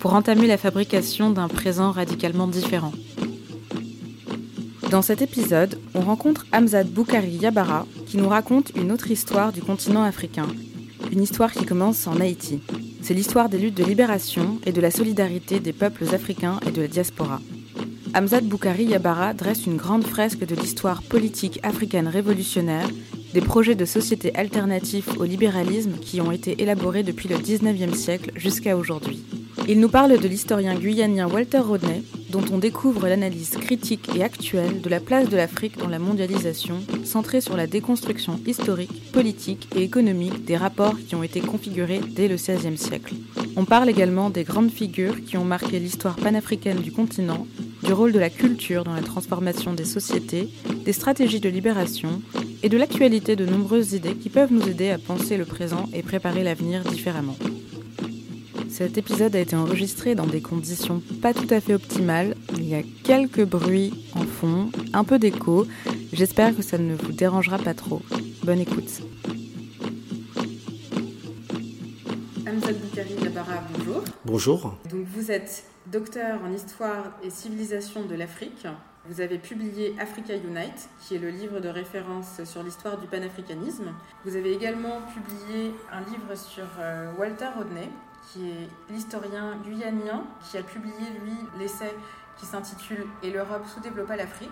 pour entamer la fabrication d'un présent radicalement différent. Dans cet épisode, on rencontre Hamzad Boukari Yabara qui nous raconte une autre histoire du continent africain, une histoire qui commence en Haïti. C'est l'histoire des luttes de libération et de la solidarité des peuples africains et de la diaspora. Hamzad Boukari Yabara dresse une grande fresque de l'histoire politique africaine révolutionnaire des projets de société alternatifs au libéralisme qui ont été élaborés depuis le 19e siècle jusqu'à aujourd'hui. Il nous parle de l'historien guyanien Walter Rodney, dont on découvre l'analyse critique et actuelle de la place de l'Afrique dans la mondialisation, centrée sur la déconstruction historique, politique et économique des rapports qui ont été configurés dès le XVIe siècle. On parle également des grandes figures qui ont marqué l'histoire panafricaine du continent, du rôle de la culture dans la transformation des sociétés, des stratégies de libération et de l'actualité de nombreuses idées qui peuvent nous aider à penser le présent et préparer l'avenir différemment. Cet épisode a été enregistré dans des conditions pas tout à fait optimales. Il y a quelques bruits en fond, un peu d'écho. J'espère que ça ne vous dérangera pas trop. Bonne écoute. Amzad Boukari Jabara, bonjour. Bonjour. Donc vous êtes docteur en histoire et civilisation de l'Afrique. Vous avez publié Africa Unite, qui est le livre de référence sur l'histoire du panafricanisme. Vous avez également publié un livre sur euh, Walter Rodney, qui est l'historien guyanien, qui a publié, lui, l'essai qui s'intitule Et l'Europe sous-développa l'Afrique.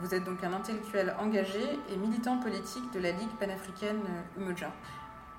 Vous êtes donc un intellectuel engagé et militant politique de la Ligue panafricaine Umoja.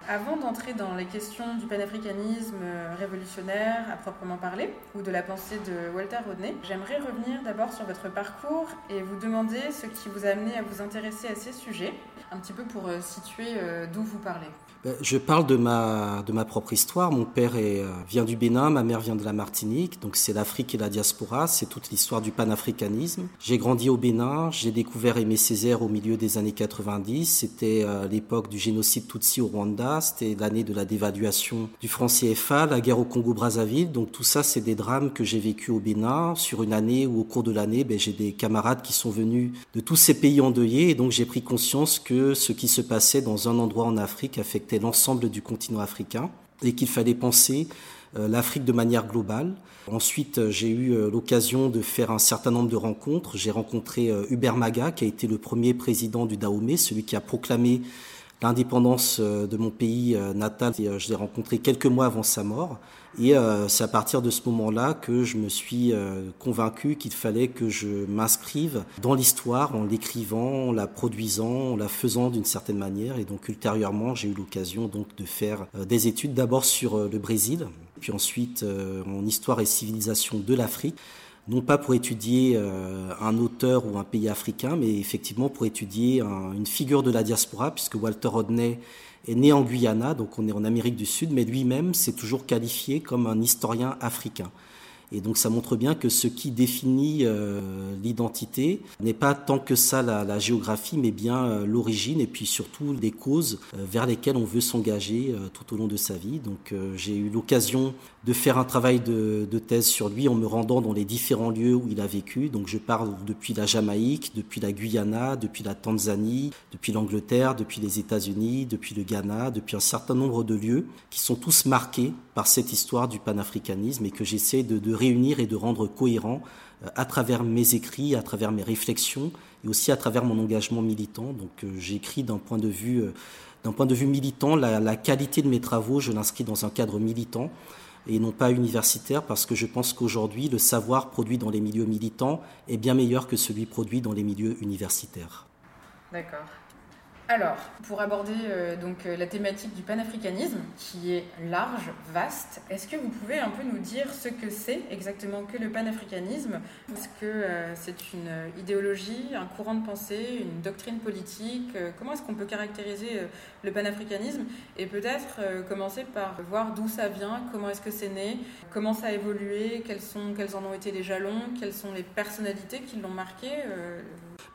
Avant d'entrer dans les questions du panafricanisme révolutionnaire à proprement parler, ou de la pensée de Walter Rodney, j'aimerais revenir d'abord sur votre parcours et vous demander ce qui vous a amené à vous intéresser à ces sujets, un petit peu pour euh, situer euh, d'où vous parlez. Ben, je parle de ma, de ma propre histoire. Mon père est, euh, vient du Bénin, ma mère vient de la Martinique. Donc c'est l'Afrique et la diaspora, c'est toute l'histoire du panafricanisme. J'ai grandi au Bénin, j'ai découvert Aimé Césaire au milieu des années 90. C'était euh, l'époque du génocide Tutsi au Rwanda, c'était l'année de la dévaluation du franc CFA, la guerre au Congo-Brazzaville. Donc tout ça, c'est des drames que j'ai vécu au Bénin sur une année où au cours de l'année, ben, j'ai des camarades qui sont venus de tous ces pays endeuillés. Et donc j'ai pris conscience que ce qui se passait dans un endroit en Afrique affectait l'ensemble du continent africain et qu'il fallait penser euh, l'Afrique de manière globale. Ensuite, euh, j'ai eu euh, l'occasion de faire un certain nombre de rencontres. J'ai rencontré Hubert Maga, qui a été le premier président du Dahomey, celui qui a proclamé l'indépendance de mon pays natal. Je l'ai rencontré quelques mois avant sa mort. Et euh, c'est à partir de ce moment-là que je me suis euh, convaincu qu'il fallait que je m'inscrive dans l'histoire en l'écrivant, en la produisant, en la faisant d'une certaine manière. Et donc ultérieurement, j'ai eu l'occasion de faire euh, des études d'abord sur le Brésil, puis ensuite en histoire et civilisation de l'Afrique non pas pour étudier un auteur ou un pays africain, mais effectivement pour étudier une figure de la diaspora, puisque Walter Rodney est né en Guyana, donc on est en Amérique du Sud, mais lui-même s'est toujours qualifié comme un historien africain. Et donc ça montre bien que ce qui définit euh, l'identité n'est pas tant que ça la, géographie, mais bien euh, l'origine et puis surtout les causes euh, vers lesquelles on veut s'engager tout au long de sa vie. Donc j'ai eu l'occasion de faire un travail de, thèse sur lui en me rendant dans les différents lieux où il a vécu. Donc je parle depuis la Jamaïque, depuis la Guyana, depuis la Tanzanie, depuis l'Angleterre, depuis les États-Unis, depuis le Ghana, depuis un certain nombre de lieux qui sont tous marqués par cette histoire du panafricanisme et que j'essaie de, réunir et de rendre cohérent euh, à travers mes écrits, à travers mes réflexions et aussi à travers mon engagement militant. Donc euh, j'écris d'un point de vue euh, militant, la qualité de mes travaux, je l'inscris dans un cadre militant et non pas universitaire parce que je pense qu'aujourd'hui le savoir produit dans les milieux militants est bien meilleur que celui produit dans les milieux universitaires. D'accord. Alors, pour aborder euh, donc euh, la thématique du panafricanisme, qui est large, vaste, est-ce que vous pouvez un peu nous dire ce que c'est exactement que le panafricanisme? Est-ce que euh, c'est une idéologie, un courant de pensée, une doctrine politique? Comment est-ce qu'on peut caractériser le panafricanisme Et peut-être commencer par voir d'où ça vient, comment est-ce que c'est né, comment ça a évolué, quels, sont, quels en ont été les jalons, quelles sont les personnalités qui l'ont marqué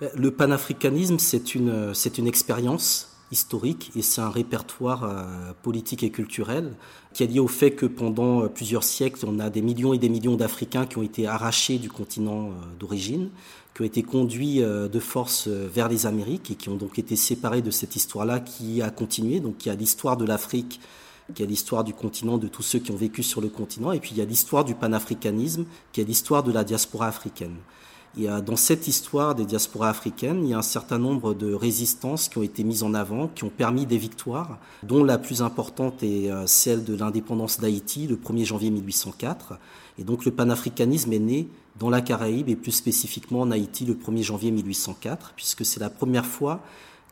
ben, le panafricanisme, c'est une, c'est une expérience historique et c'est un répertoire euh, politique et culturel qui est lié au fait que pendant euh, plusieurs siècles, on a des millions et des millions d'Africains qui ont été arrachés du continent euh, d'origine, qui ont été conduits de force vers les Amériques et qui ont donc été séparés de cette histoire-là qui a continué. Donc y a l'histoire de l'Afrique, qui est l'histoire du continent, de tous ceux qui ont vécu sur le continent, et puis il y a l'histoire du panafricanisme, qui est l'histoire de la diaspora africaine. Et dans cette histoire des diasporas africaines, il y a un certain nombre de résistances qui ont été mises en avant, qui ont permis des victoires, dont la plus importante est euh, celle de l'indépendance d'Haïti le 1er janvier 1804. Et donc le panafricanisme est né dans la Caraïbe et plus spécifiquement en Haïti le 1er janvier 1804, puisque c'est la première fois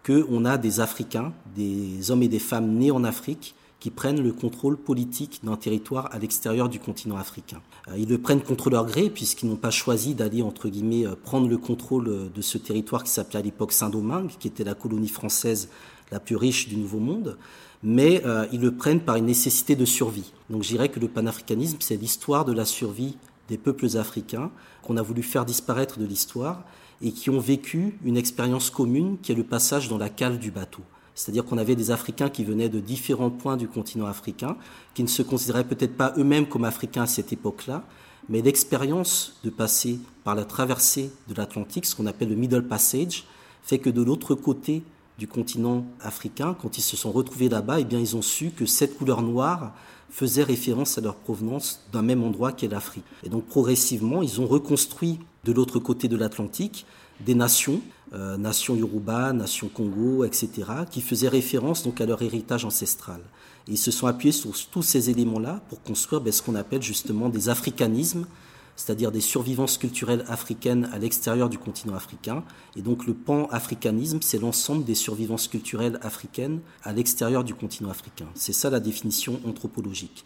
qu'on a des Africains, des hommes et des femmes nés en Afrique, qui prennent le contrôle politique d'un territoire à l'extérieur du continent africain. Euh, ils le prennent contre leur gré puisqu'ils n'ont pas choisi d'aller, entre guillemets, euh, prendre le contrôle euh, de ce territoire qui s'appelait à l'époque Saint-Domingue, qui était la colonie française la plus riche du Nouveau Monde, mais ils le prennent par une nécessité de survie. Donc je dirais que le panafricanisme, c'est l'histoire de la survie des peuples africains qu'on a voulu faire disparaître de l'histoire et qui ont vécu une expérience commune qui est le passage dans la cale du bateau. C'est-à-dire qu'on avait des Africains qui venaient de différents points du continent africain, qui ne se considéraient peut-être pas eux-mêmes comme Africains à cette époque-là, mais l'expérience de passer par la traversée de l'Atlantique, ce qu'on appelle le Middle Passage, fait que de l'autre côté du continent africain, quand ils se sont retrouvés là-bas, eh bien, ils ont su que cette couleur noire faisait référence à leur provenance d'un même endroit qu'est l'Afrique. Et donc, progressivement, ils ont reconstruit de l'autre côté de l'Atlantique des nations, euh, nations Yoruba, nations Congo, etc., qui faisaient référence donc à leur héritage ancestral. Ils se sont appuyés sur tous ces éléments-là pour construire ben, ce qu'on appelle justement des africanismes, c'est-à-dire des survivances culturelles africaines à l'extérieur du continent africain. Et donc le pan-africanisme, c'est l'ensemble des survivances culturelles africaines à l'extérieur du continent africain. C'est ça la définition anthropologique.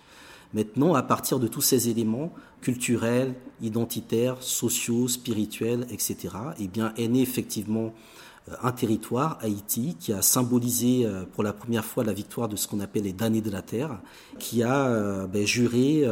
Maintenant, à partir de tous ces éléments culturels, identitaires, sociaux, spirituels, etc., eh est né effectivement euh, un territoire, Haïti, qui a symbolisé euh, pour la première fois la victoire de ce qu'on appelle les damnés de la terre, qui a euh, ben, juré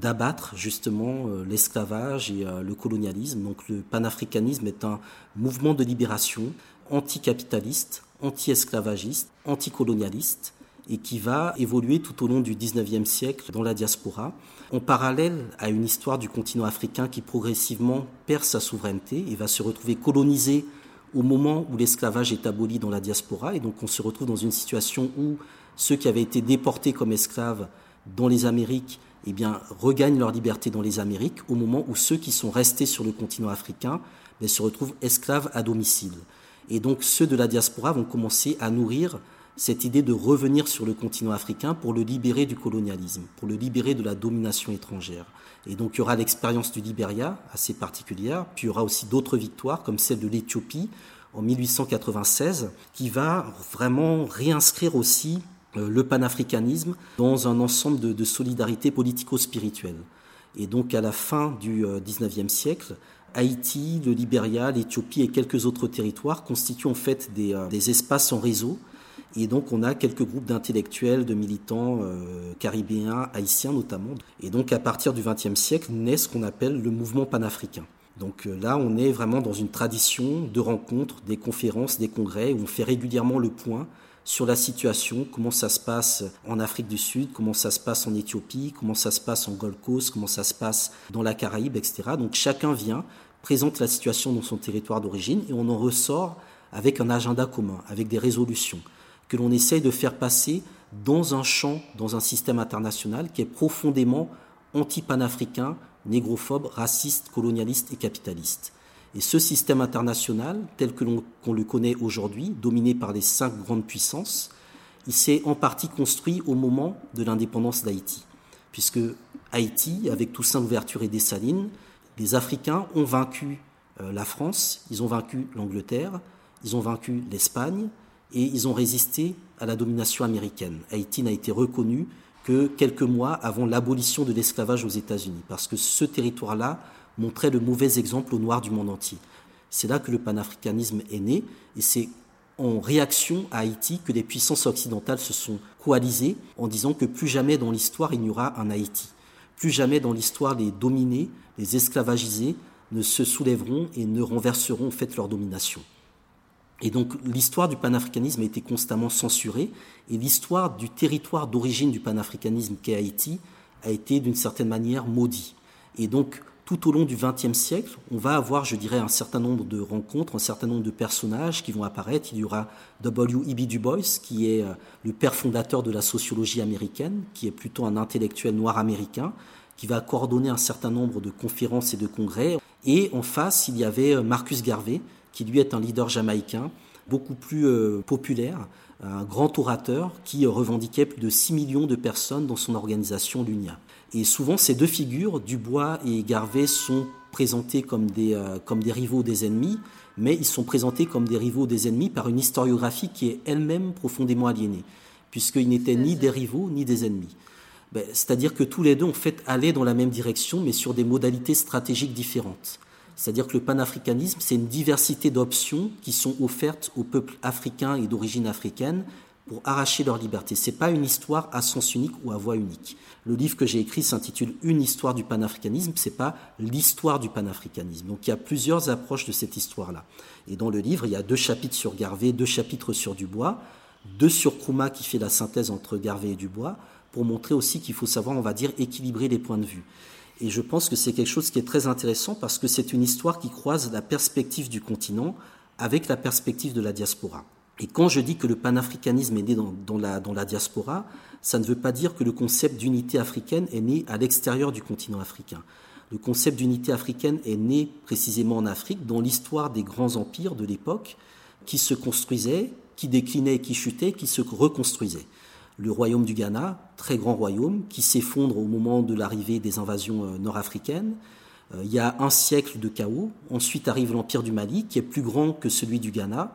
d'abattre justement l'esclavage et le colonialisme. Donc le panafricanisme est un mouvement de libération anticapitaliste, anti-esclavagiste, anticolonialiste, et qui va évoluer tout au long du 19e siècle dans la diaspora, en parallèle à une histoire du continent africain qui progressivement perd sa souveraineté et va se retrouver colonisé au moment où l'esclavage est aboli dans la diaspora. Et donc on se retrouve dans une situation où ceux qui avaient été déportés comme esclaves dans les Amériques eh bien, regagnent leur liberté dans les Amériques, au moment où ceux qui sont restés sur le continent africain eh se retrouvent esclaves à domicile. Et donc ceux de la diaspora vont commencer à nourrir cette idée de revenir sur le continent africain pour le libérer du colonialisme, pour le libérer de la domination étrangère. Et donc il y aura l'expérience du Liberia, assez particulière, puis il y aura aussi d'autres victoires, comme celle de l'Éthiopie en 1896, qui va vraiment réinscrire aussi euh, le panafricanisme dans un ensemble de, solidarité politico-spirituelle. Et donc à la fin du XIXe euh, siècle, Haïti, le Liberia, l'Éthiopie et quelques autres territoires constituent en fait des, euh, des espaces en réseau Et donc on a quelques groupes d'intellectuels, de militants euh, caribéens, haïtiens notamment. Et donc à partir du XXe siècle naît ce qu'on appelle le mouvement panafricain. Donc euh, là, on est vraiment dans une tradition de rencontres, des conférences, des congrès, où on fait régulièrement le point sur la situation, comment ça se passe en Afrique du Sud, comment ça se passe en Éthiopie, comment ça se passe en Gold Coast, comment ça se passe dans la Caraïbe, etc. Donc chacun vient, présente la situation dans son territoire d'origine et on en ressort avec un agenda commun, avec des résolutions que l'on essaye de faire passer dans un champ, dans un système international qui est profondément anti-panafricain, négrophobe, raciste, colonialiste et capitaliste. Et ce système international, tel que l'on le connaît aujourd'hui, dominé par les cinq grandes puissances, il s'est en partie construit au moment de l'indépendance d'Haïti. Puisque Haïti, avec Toussaint Louverture et Dessalines, les Africains ont vaincu euh, la France, ils ont vaincu l'Angleterre, ils ont vaincu l'Espagne et ils ont résisté à la domination américaine. Haïti n'a été reconnu que quelques mois avant l'abolition de l'esclavage aux États-Unis, parce que ce territoire-là montrait le mauvais exemple aux Noirs du monde entier. C'est là que le panafricanisme est né, et c'est en réaction à Haïti que les puissances occidentales se sont coalisées en disant que plus jamais dans l'histoire il n'y aura un Haïti. Plus jamais dans l'histoire les dominés, les esclavagisés ne se soulèveront et ne renverseront en fait leur domination. Et donc l'histoire du panafricanisme a été constamment censurée et l'histoire du territoire d'origine du panafricanisme qu'est Haïti a été d'une certaine manière maudit. Et donc tout au long du XXe siècle, on va avoir, je dirais, un certain nombre de rencontres, un certain nombre de personnages qui vont apparaître. Il y aura W.E.B. Du Bois, qui est euh, le père fondateur de la sociologie américaine, qui est plutôt un intellectuel noir américain, qui va coordonner un certain nombre de conférences et de congrès. Et en face, il y avait euh, Marcus Garvey, qui lui est un leader jamaïcain, beaucoup plus euh, populaire, un grand orateur qui revendiquait plus de 6 millions de personnes dans son organisation, l'UNIA. Et souvent, ces deux figures, Dubois et Garvey, sont présentés comme des, euh, comme des rivaux des ennemis, mais ils sont présentés comme des rivaux des ennemis par une historiographie qui est elle-même profondément aliénée, puisqu'ils n'étaient ni des rivaux ni des ennemis. Ben, c'est-à-dire que tous les deux, en fait, allaient dans la même direction, mais sur des modalités stratégiques différentes. C'est-à-dire que le panafricanisme, c'est une diversité d'options qui sont offertes aux peuples africains et d'origine africaine pour arracher leur liberté. Ce n'est pas une histoire à sens unique ou à voix unique. Le livre que j'ai écrit s'intitule Une histoire du panafricanisme, ce n'est pas l'histoire du panafricanisme. Donc il y a plusieurs approches de cette histoire-là. Et dans le livre, il y a deux chapitres sur Garvey, deux chapitres sur Dubois, deux sur Kruma qui fait la synthèse entre Garvey et Dubois, pour montrer aussi qu'il faut savoir, on va dire, équilibrer les points de vue. Et je pense que c'est quelque chose qui est très intéressant parce que c'est une histoire qui croise la perspective du continent avec la perspective de la diaspora. Et quand je dis que le panafricanisme est né dans, la, la diaspora, ça ne veut pas dire que le concept d'unité africaine est né à l'extérieur du continent africain. Le concept d'unité africaine est né précisément en Afrique, dans l'histoire des grands empires de l'époque, qui se construisaient, qui déclinaient qui chutaient, qui se reconstruisaient le royaume du Ghana, très grand royaume, qui s'effondre au moment de l'arrivée des invasions euh, nord-africaines. Euh, il y a un siècle de chaos. Ensuite arrive l'empire du Mali, qui est plus grand que celui du Ghana,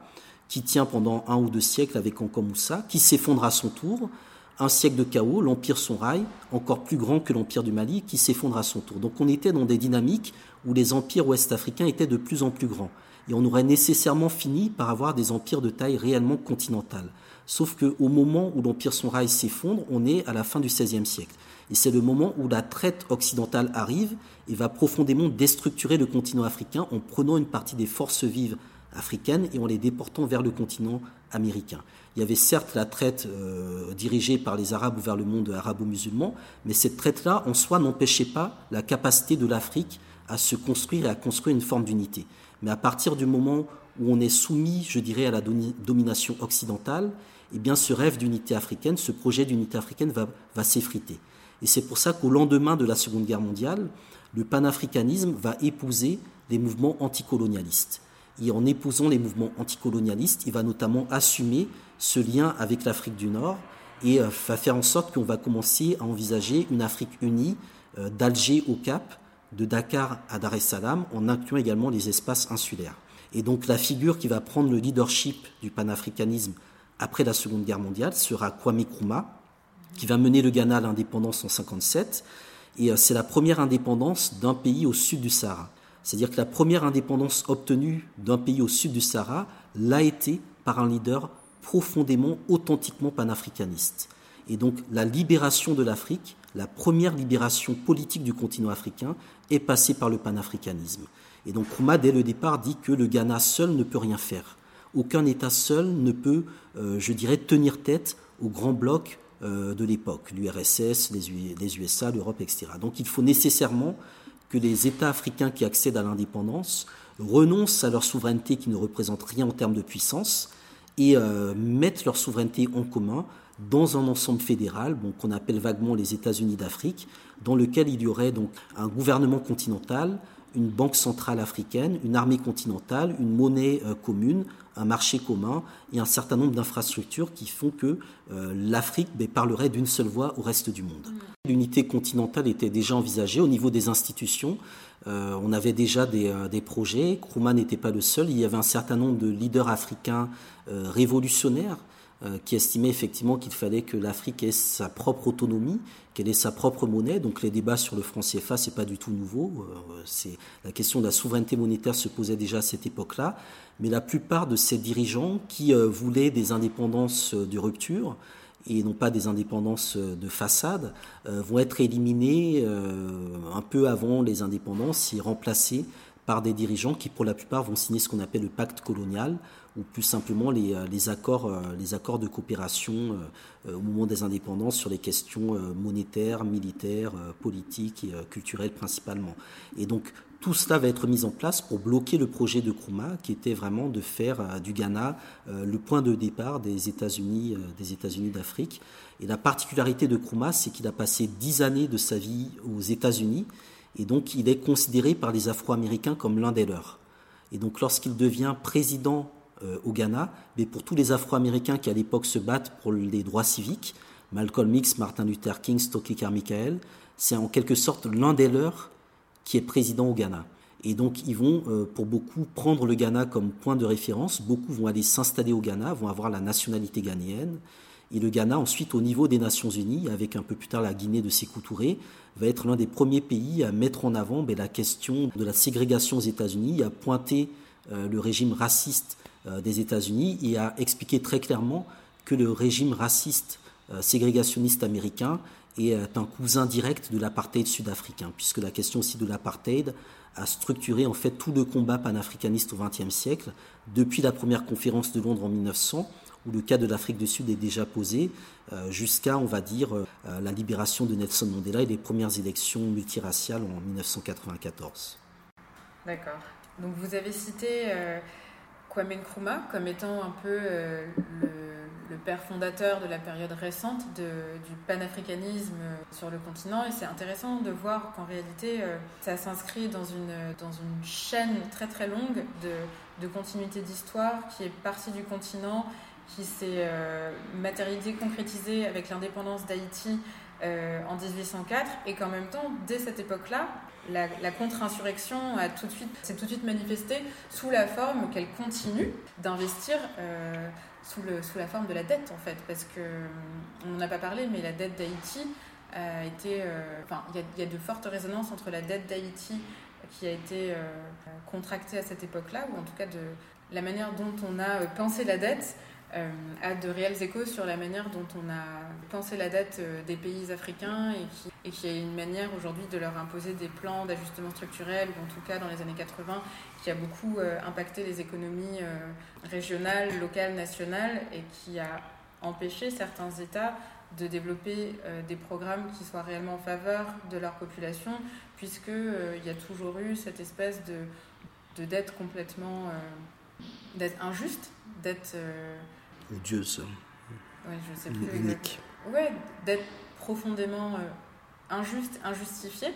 qui tient pendant un ou deux siècles avec Moussa, qui s'effondre à son tour. Un siècle de chaos, l'empire Sonrail, encore plus grand que l'empire du Mali, qui s'effondre à son tour. Donc on était dans des dynamiques où les empires ouest-africains étaient de plus en plus grands. Et on aurait nécessairement fini par avoir des empires de taille réellement continentale. Sauf qu'au moment où l'Empire Sonrail s'effondre, on est à la fin du XVIe siècle. Et c'est le moment où la traite occidentale arrive et va profondément déstructurer le continent africain en prenant une partie des forces vives africaines et en les déportant vers le continent américain. Il y avait certes la traite euh, dirigée par les Arabes vers le monde arabo-musulman, mais cette traite-là, en soi, n'empêchait pas la capacité de l'Afrique à se construire et à construire une forme d'unité. Mais à partir du moment où on est soumis, je dirais, à la domination occidentale, eh bien, ce rêve d'unité africaine, ce projet d'unité africaine va, s'effriter. Et c'est pour ça qu'au lendemain de la Seconde Guerre mondiale, le panafricanisme va épouser les mouvements anticolonialistes. Et en épousant les mouvements anticolonialistes, il va notamment assumer ce lien avec l'Afrique du Nord et euh, va faire en sorte qu'on va commencer à envisager une Afrique unie euh, d'Alger au Cap, de Dakar à Dar es Salaam, en incluant également les espaces insulaires. Et donc la figure qui va prendre le leadership du panafricanisme après la Seconde Guerre mondiale sera Kwame Nkrumah, qui va mener le Ghana à l'indépendance en 57. Et euh, c'est la première indépendance d'un pays au sud du Sahara. C'est-à-dire que la première indépendance obtenue d'un pays au sud du Sahara l'a été par un leader profondément, authentiquement panafricaniste. Et donc la libération de l'Afrique, la première libération politique du continent africain, est passée par le panafricanisme. Et donc Nkrumah, dès le départ, dit que le Ghana seul ne peut rien faire. Aucun État seul ne peut, euh, je dirais, tenir tête au grand bloc euh, de l'époque, l'URSS, les, USA, l'Europe, etc. Donc il faut nécessairement que les États africains qui accèdent à l'indépendance renoncent à leur souveraineté qui ne représente rien en termes de puissance et euh, mettent leur souveraineté en commun dans un ensemble fédéral qu'on appelle vaguement les États-Unis d'Afrique, dans lequel il y aurait donc un gouvernement continental, une banque centrale africaine, une armée continentale, une monnaie commune, un marché commun et un certain nombre d'infrastructures qui font que euh, l'Afrique ben, parlerait d'une seule voix au reste du monde. Mm. L'unité continentale était déjà envisagée au niveau des institutions. Euh, on avait déjà des, des projets. Krumah n'était pas le seul. Il y avait un certain nombre de leaders africains révolutionnaires euh, qui estimait effectivement qu'il fallait que l'Afrique ait sa propre autonomie, qu'elle ait sa propre monnaie. Donc les débats sur le franc CFA, c'est pas du tout nouveau. Euh, la question de la souveraineté monétaire se posait déjà à cette époque-là. Mais la plupart de ces dirigeants qui euh, voulaient des indépendances de rupture et non pas des indépendances de façade, vont être éliminés un peu avant les indépendances et remplacés par des dirigeants qui, pour la plupart, vont signer ce qu'on appelle le pacte colonial, ou plus simplement les, euh, accords, euh, les accords de coopération euh, au moment des indépendances sur les questions monétaires, militaires, politiques et culturelles principalement. Et donc, tout cela va être mis en place pour bloquer le projet de Krumah, qui était vraiment de faire du Ghana le point de départ des États-Unis, des États-Unis d'Afrique. Et la particularité de Krumah, c'est qu'il a passé dix années de sa vie aux États-Unis et donc, il est considéré par les Afro-Américains comme l'un des leurs. Et donc, lorsqu'il devient président euh, au Ghana, mais pour tous les Afro-Américains qui à l'époque se battent pour les droits civiques, Malcolm X, Martin Luther King, Stokely Carmichael, c'est en quelque sorte l'un des leurs qui est président au Ghana. Et donc, ils vont, euh, pour beaucoup, prendre le Ghana comme point de référence. Beaucoup vont aller s'installer au Ghana, vont avoir la nationalité ghanéenne. Et le Ghana, ensuite, au niveau des Nations Unies, avec un peu plus tard la Guinée de Sékou Touré, va être l'un des premiers pays à mettre en avant ben, la question de la ségrégation aux États-Unis, à pointer euh, le régime raciste des États-Unis et à expliquer très clairement que le régime raciste euh, ségrégationniste américain est un cousin direct de l'apartheid sud-africain, puisque la question aussi de l'apartheid a structuré en fait tout le combat panafricaniste au XXe siècle, depuis la première conférence de Londres en 1900 où le cas de l'Afrique du Sud est déjà posé, euh, jusqu'à, on va dire, euh, la libération de Nelson Mandela et les premières élections multiraciales en 1994. D'accord. Donc vous avez cité euh, Kwame Nkrumah comme étant un peu le, père fondateur de la période récente du panafricanisme sur le continent. Et c'est intéressant de voir qu'en réalité, ça s'inscrit dans une, dans une chaîne très très longue de, de continuité d'histoire qui est partie du continent qui s'est euh, matérialisé, concrétisé avec l'indépendance d'Haïti euh, en 1804 et qu'en même temps, dès cette époque-là, la, contre-insurrection s'est tout de suite manifestée sous la forme qu'elle continue d'investir euh, sous, la forme de la dette en fait, parce que on n'en a pas parlé, mais la dette d'Haïti a été, il y, y, a de fortes résonances entre la dette d'Haïti qui a été contractée à cette époque-là, ou en tout cas de la manière dont on a pensé la dette euh, a de réels échos sur la manière dont on a pensé la dette euh, des pays africains et qui, et qui a une manière aujourd'hui de leur imposer des plans d'ajustement structurel, ou en tout cas dans les années 80, qui a beaucoup euh, impacté les économies régionales, locales, nationales et qui a empêché certains États de développer des programmes qui soient réellement en faveur de leur population, puisqu'il y a toujours eu cette espèce de, de dette complètement d'être injuste, d'être odieuse. Ouais, je sais plus. Unique. Ouais, d'être profondément euh, injuste, injustifié,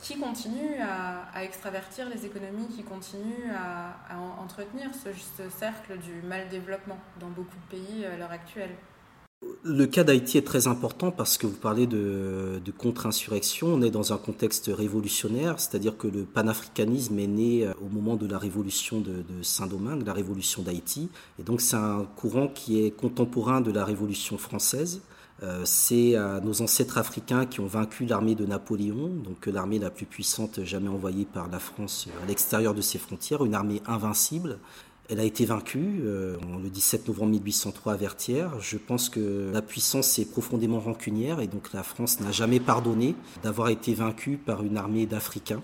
qui continue à, extravertir les économies, qui continue à, entretenir ce, ce, cercle du mal développement dans beaucoup de pays à l'heure actuelle. Le cas d'Haïti est très important parce que vous parlez de, contre-insurrection. On est dans un contexte révolutionnaire, c'est-à-dire que le panafricanisme est né euh, au moment de la révolution de, Saint-Domingue, la révolution d'Haïti. Et donc c'est un courant qui est contemporain de la révolution française. Euh, c'est euh, nos ancêtres africains qui ont vaincu l'armée de Napoléon, donc l'armée la plus puissante jamais envoyée par la France à l'extérieur de ses frontières, une armée invincible Elle a été vaincue euh, le 17 novembre 1803 à Vertières. Je pense que la puissance est profondément rancunière et donc la France n'a jamais pardonné d'avoir été vaincue par une armée d'Africains.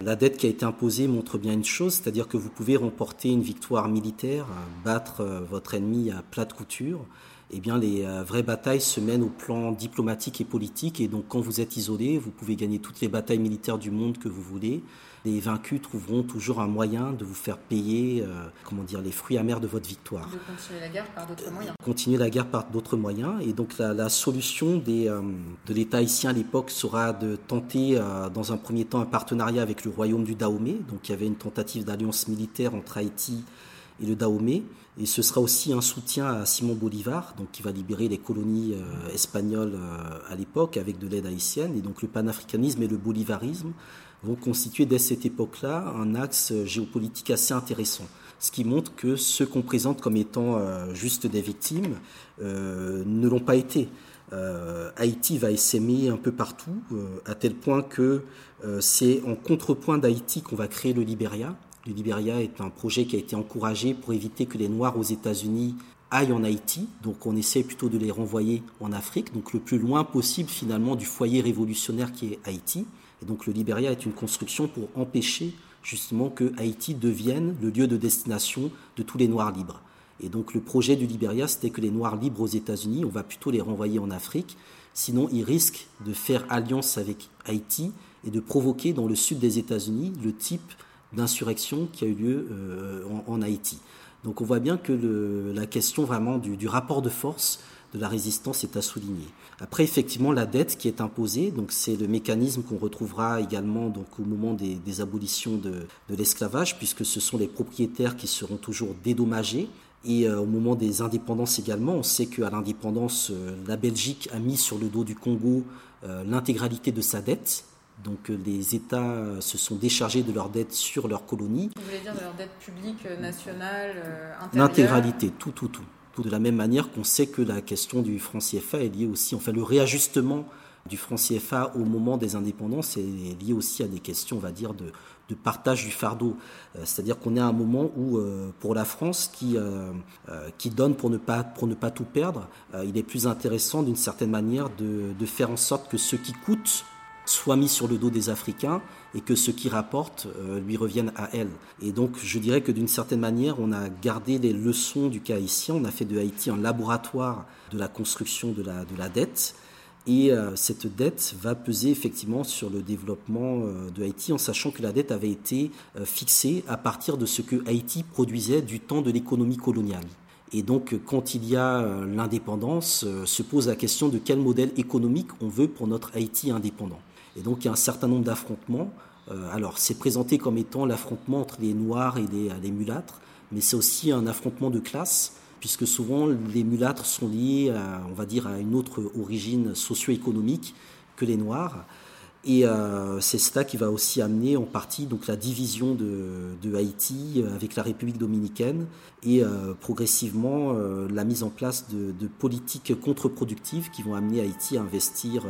La dette qui a été imposée montre bien une chose, c'est-à-dire que vous pouvez remporter une victoire militaire, battre euh, votre ennemi à plate couture. Eh bien, les euh, vraies batailles se mènent au plan diplomatique et politique. Et donc, quand vous êtes isolé, vous pouvez gagner toutes les batailles militaires du monde que vous voulez les vaincus trouveront toujours un moyen de vous faire payer euh, comment dire, les fruits amers de votre victoire. De continuer la guerre par d'autres moyens. Continuer la guerre par d'autres moyens. Et donc la, solution des, euh, de l'État haïtien à l'époque sera de tenter euh, dans un premier temps un partenariat avec le royaume du Dahomey. Donc il y avait une tentative d'alliance militaire entre Haïti et le Dahomey. Et ce sera aussi un soutien à Simon Bolivar, qui va libérer les colonies espagnoles à l'époque avec de l'aide haïtienne. Et donc le panafricanisme et le bolivarisme vont constituer dès cette époque-là un axe géopolitique assez intéressant. Ce qui montre que ceux qu'on présente comme étant euh, juste des victimes euh, ne l'ont pas été. Euh, Haïti va essaimer un peu partout, à tel point que c'est en contrepoint d'Haïti qu'on va créer le Liberia. Le Liberia est un projet qui a été encouragé pour éviter que les Noirs aux États-Unis aillent en Haïti. Donc on essaie plutôt de les renvoyer en Afrique, donc le plus loin possible finalement du foyer révolutionnaire qui est Haïti. Et donc le Liberia est une construction pour empêcher justement que Haïti devienne le lieu de destination de tous les Noirs libres. Et donc le projet du Liberia, c'était que les Noirs libres aux États-Unis, on va plutôt les renvoyer en Afrique, sinon ils risquent de faire alliance avec Haïti et de provoquer dans le sud des États-Unis le type d'insurrection qui a eu lieu euh, en, Haïti. Donc on voit bien que la question vraiment du rapport de force de la résistance est à souligner. Après, effectivement, la dette qui est imposée, donc c'est le mécanisme qu'on retrouvera également donc au moment des, abolitions de, l'esclavage, puisque ce sont les propriétaires qui seront toujours dédommagés. Et euh, au moment des indépendances également, on sait qu'à l'indépendance, euh, la Belgique a mis sur le dos du Congo l'intégralité de sa dette. Donc les États se sont déchargés de leur dette sur leurs colonies. Vous voulez dire de leur dette publique, nationale, intérieure L'intégralité, tout, tout, tout de la même manière qu'on sait que la question du franc CFA est liée aussi, enfin le réajustement du franc CFA au moment des indépendances est lié aussi à des questions, on va dire, de, partage du fardeau. Euh, c'est-à-dire qu'on est à un moment où, euh, pour la France, qui, euh, qui donne pour ne, pas, pour ne pas tout perdre, il est plus intéressant d'une certaine manière de, de faire en sorte que ce qui coûte soit mis sur le dos des Africains et que ce qui rapporte euh, lui revienne à elle. Et donc je dirais que d'une certaine manière, on a gardé les leçons du cas haïtien, on a fait de Haïti un laboratoire de la construction de la, de la dette. Et euh, cette dette va peser effectivement sur le développement euh, de Haïti en sachant que la dette avait été fixée à partir de ce que Haïti produisait du temps de l'économie coloniale. Et donc, quand il y a l'indépendance, se pose la question de quel modèle économique on veut pour notre Haïti indépendant. Et donc il y a un certain nombre d'affrontements. Euh, alors c'est présenté comme étant l'affrontement entre les Noirs et les, mulâtres, mais c'est aussi un affrontement de classe, puisque souvent les mulâtres sont liés, à, on va dire, à une autre origine socio-économique que les Noirs. Et euh, c'est cela qui va aussi amener en partie donc la division de, Haïti avec la République dominicaine et euh, progressivement la mise en place de, de, politiques contre-productives qui vont amener Haïti à investir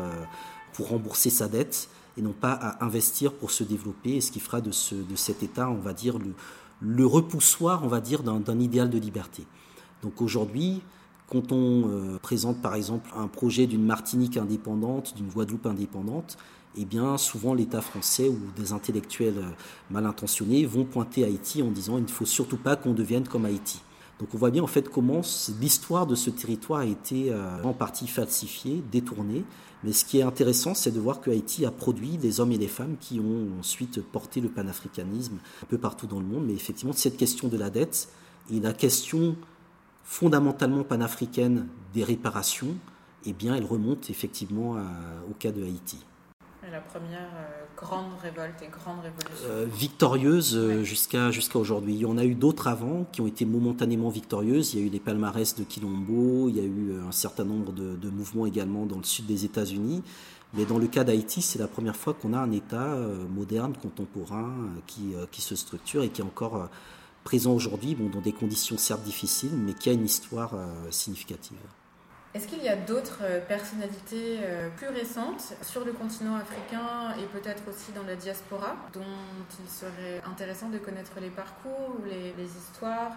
pour rembourser sa dette et non pas à investir pour se développer, et ce qui fera de, ce, de cet État, on va dire, le, le repoussoir, on va dire, d'un idéal de liberté. Donc aujourd'hui, quand on euh, présente par exemple un projet d'une Martinique indépendante, d'une Guadeloupe indépendante, eh bien souvent l'État français ou des intellectuels euh, mal intentionnés vont pointer Haïti en disant il ne faut surtout pas qu'on devienne comme Haïti. Donc on voit bien en fait comment l'histoire de ce territoire a été euh, en partie falsifiée, détournée. Mais ce qui est intéressant, c'est de voir que Haïti a produit des hommes et des femmes qui ont ensuite porté le panafricanisme un peu partout dans le monde. Mais effectivement, cette question de la dette et la question fondamentalement panafricaine des réparations, eh bien, elle remonte effectivement au cas de Haïti la première euh, grande révolte et grande révolution euh, Victorieuse euh, jusqu'à jusqu'à aujourd'hui. Il y en a eu d'autres avant qui ont été momentanément victorieuses. Il y a eu les palmarès de Quilombo, il y a eu un certain nombre de, mouvements également dans le sud des États-Unis. Mais dans le cas d'Haïti, c'est la première fois qu'on a un État moderne, contemporain, qui, qui se structure et qui est encore présent aujourd'hui, bon, dans des conditions certes difficiles, mais qui a une histoire significative. Est-ce qu'il y a d'autres euh, personnalités euh, plus récentes sur le continent africain et peut-être aussi dans la diaspora dont il serait intéressant de connaître les parcours ou les, histoires,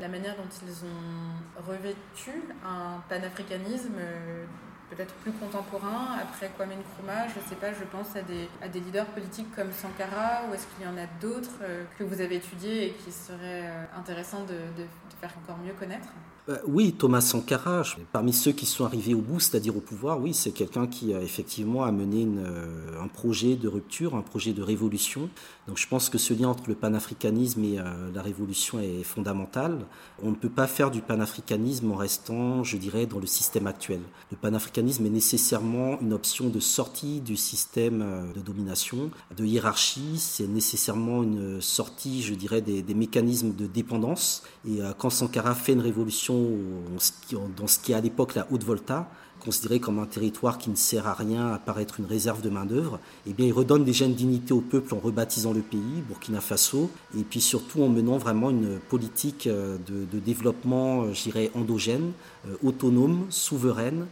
la manière dont ils ont revêtu un panafricanisme euh, peut-être plus contemporain, après Kwame Nkrumah, je ne sais pas, je pense à des, leaders politiques comme Sankara, ou est-ce qu'il y en a d'autres que vous avez étudiés et qui seraient intéressants de, faire encore mieux connaître? euh, oui, Thomas Sankara, parmi ceux qui sont arrivés au bout, c'est-à-dire au pouvoir, oui, c'est quelqu'un qui a effectivement amené euh, un projet de rupture, un projet de révolution. Donc je pense que ce lien entre le panafricanisme et euh, la révolution est fondamental. On ne peut pas faire du panafricanisme en restant, je dirais, dans le système actuel. Le panafricanisme est nécessairement une option de sortie du système de domination, de hiérarchie. C'est nécessairement une sortie, je dirais, des, des mécanismes de dépendance. Et quand Sankara fait une révolution dans ce qui est à l'époque la Haute-Volta, considéré comme un territoire qui ne sert à rien à paraître une réserve de main-d'œuvre, eh bien, il redonne déjà une dignité au peuple en rebaptisant le pays, Burkina Faso, et puis surtout en menant vraiment une politique euh, de, développement, euh, je dirais, endogène, euh, autonome, souveraine,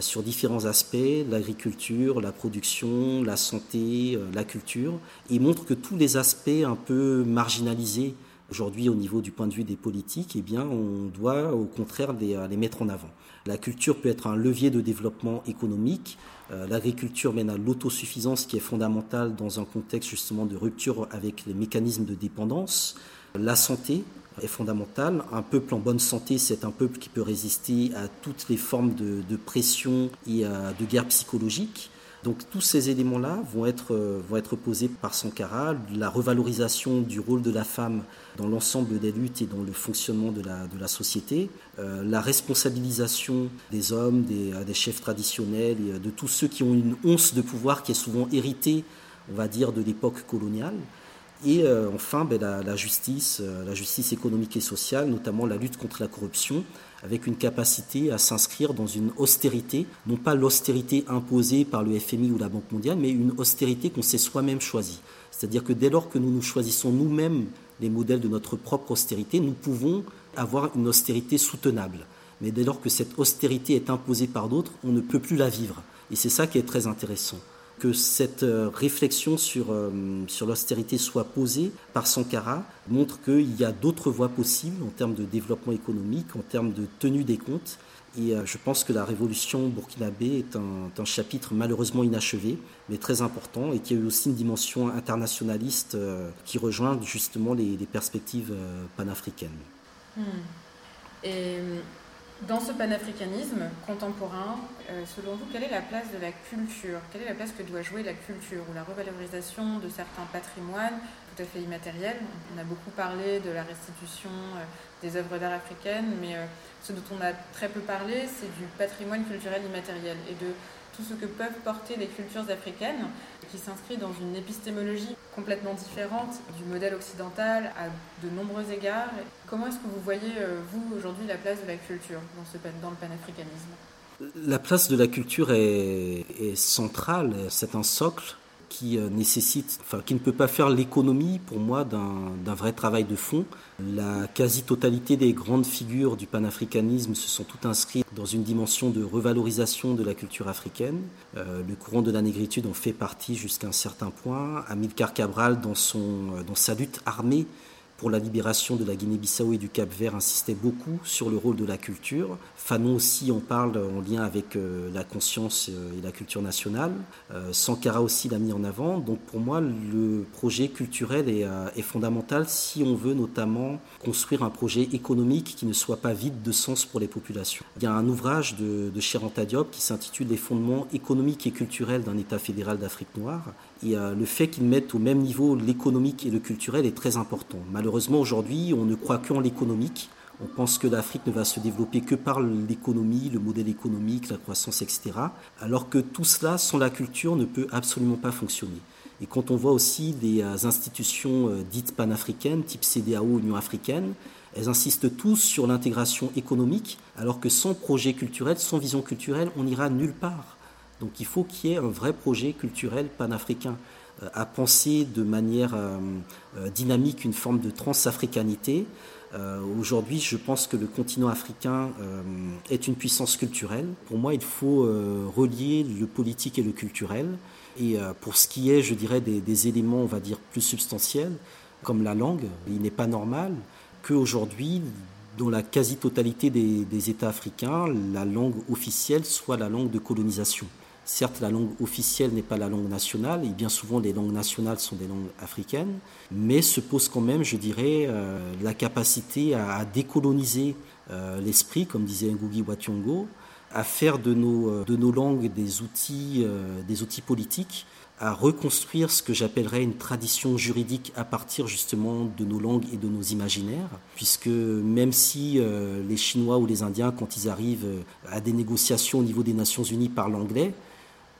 sur différents aspects, l'agriculture, la production, la santé, la culture, et montre que tous les aspects un peu marginalisés Aujourd'hui, au niveau du point de vue des politiques, eh bien, on doit au contraire les, les, mettre en avant. La culture peut être un levier de développement économique. Euh, l'agriculture mène à l'autosuffisance qui est fondamentale dans un contexte justement de rupture avec les mécanismes de dépendance. La santé est fondamentale. Un peuple en bonne santé, c'est un peuple qui peut résister à toutes les formes de, pression et de guerre psychologique. Donc tous ces éléments-là euh, vont être posés par Sankara, la revalorisation du rôle de la femme dans l'ensemble des luttes et dans le fonctionnement de la, société, euh, la responsabilisation des hommes, des, euh, chefs traditionnels et de tous ceux qui ont une once de pouvoir qui est souvent héritée, on va dire, de l'époque coloniale. Et enfin, ben, la, justice, la justice économique et sociale, notamment la lutte contre la corruption, avec une capacité à s'inscrire dans une austérité, non pas l'austérité imposée par le FMI ou la Banque mondiale, mais une austérité qu'on s'est soi-même choisie. C'est-à-dire que dès lors que nous nous choisissons nous-mêmes les modèles de notre propre austérité, nous pouvons avoir une austérité soutenable. Mais dès lors que cette austérité est imposée par d'autres, on ne peut plus la vivre. Et c'est ça qui est très intéressant que cette euh, réflexion sur, euh, sur l'austérité soit posée par Sankara montre qu'il y a d'autres voies possibles en termes de développement économique, en termes de tenue des comptes. Et euh, je pense que la révolution burkinabé est un, chapitre malheureusement inachevé, mais très important, et qui a eu aussi une dimension internationaliste qui rejoint justement les, perspectives panafricaines. Hmm. Et dans ce panafricanisme contemporain, euh, selon vous, quelle est la place de la culture? Quelle est la place que doit jouer la culture ou la revalorisation de certains patrimoines tout à fait immatériels On a beaucoup parlé de la restitution euh, des œuvres d'art africaines, mais euh, ce dont on a très peu parlé, c'est du patrimoine culturel immatériel et de tout ce que peuvent porter les cultures africaines, qui s'inscrit dans une épistémologie complètement différente du modèle occidental à de nombreux égards. Comment est-ce que vous voyez, euh, vous, aujourd'hui, la place de la culture dans, le panafricanisme? La place de la culture est centrale, c'est un socle qui euh, nécessite, enfin, qui ne peut pas faire l'économie pour moi d'un vrai travail de fond. La quasi-totalité des grandes figures du panafricanisme se sont toutes inscrites dans une dimension de revalorisation de la culture africaine. Euh, le courant de la négritude en fait partie jusqu'à un certain point. Amilcar Cabral, dans, euh, dans sa lutte armée pour la libération de la Guinée-Bissau et du Cap-Vert insistait beaucoup sur le rôle de la culture. Fanon aussi en parle en lien avec euh, la conscience euh, et la culture nationale. Euh, Sankara aussi l'a mis en avant. Donc pour moi, le projet culturel est, fondamental si on veut notamment construire un projet économique qui ne soit pas vide de sens pour les populations. Il y a un ouvrage de, de Cheranta Diop qui s'intitule Les fondements économiques et culturels d'un État fédéral d'Afrique noire et le fait qu'ils mettent au même niveau l'économique et le culturel est très important. Malheureusement, aujourd'hui, on ne croit qu'en l'économique. On pense que l'Afrique ne va se développer que par l'économie, le modèle économique, la croissance, etc. Alors que tout cela, sans la culture, ne peut absolument pas fonctionner. Et quand on voit aussi des euh, institutions euh, dites panafricaines, type CDAO, Union africaine, elles insistent tous sur l'intégration économique, alors que sans projet culturel, sans vision culturelle, on n'ira nulle part. Donc il faut qu'il y ait un vrai projet culturel panafricain à penser de manière euh, euh, dynamique une forme de transafricanité, Euh, aujourd'hui, je pense que le continent africain euh, est une puissance culturelle. Pour moi, il faut euh, relier le politique et le culturel. Et pour ce qui est, je dirais, des, éléments, on va dire, plus substantiels, comme la langue, il n'est pas normal qu'aujourd'hui, dans la quasi-totalité des États africains, la langue officielle soit la langue de colonisation. Certes, la langue officielle n'est pas la langue nationale, et bien souvent les langues nationales sont des langues africaines, mais se pose quand même, je dirais, euh, la capacité à, décoloniser euh, l'esprit, comme disait Ngugi Wationgo, à faire de nos, euh, de nos langues des outils, des outils politiques, à reconstruire ce que j'appellerais une tradition juridique à partir justement de nos langues et de nos imaginaires, puisque même si les Chinois ou les Indiens, quand ils arrivent à des négociations au niveau des Nations Unies, parlent anglais,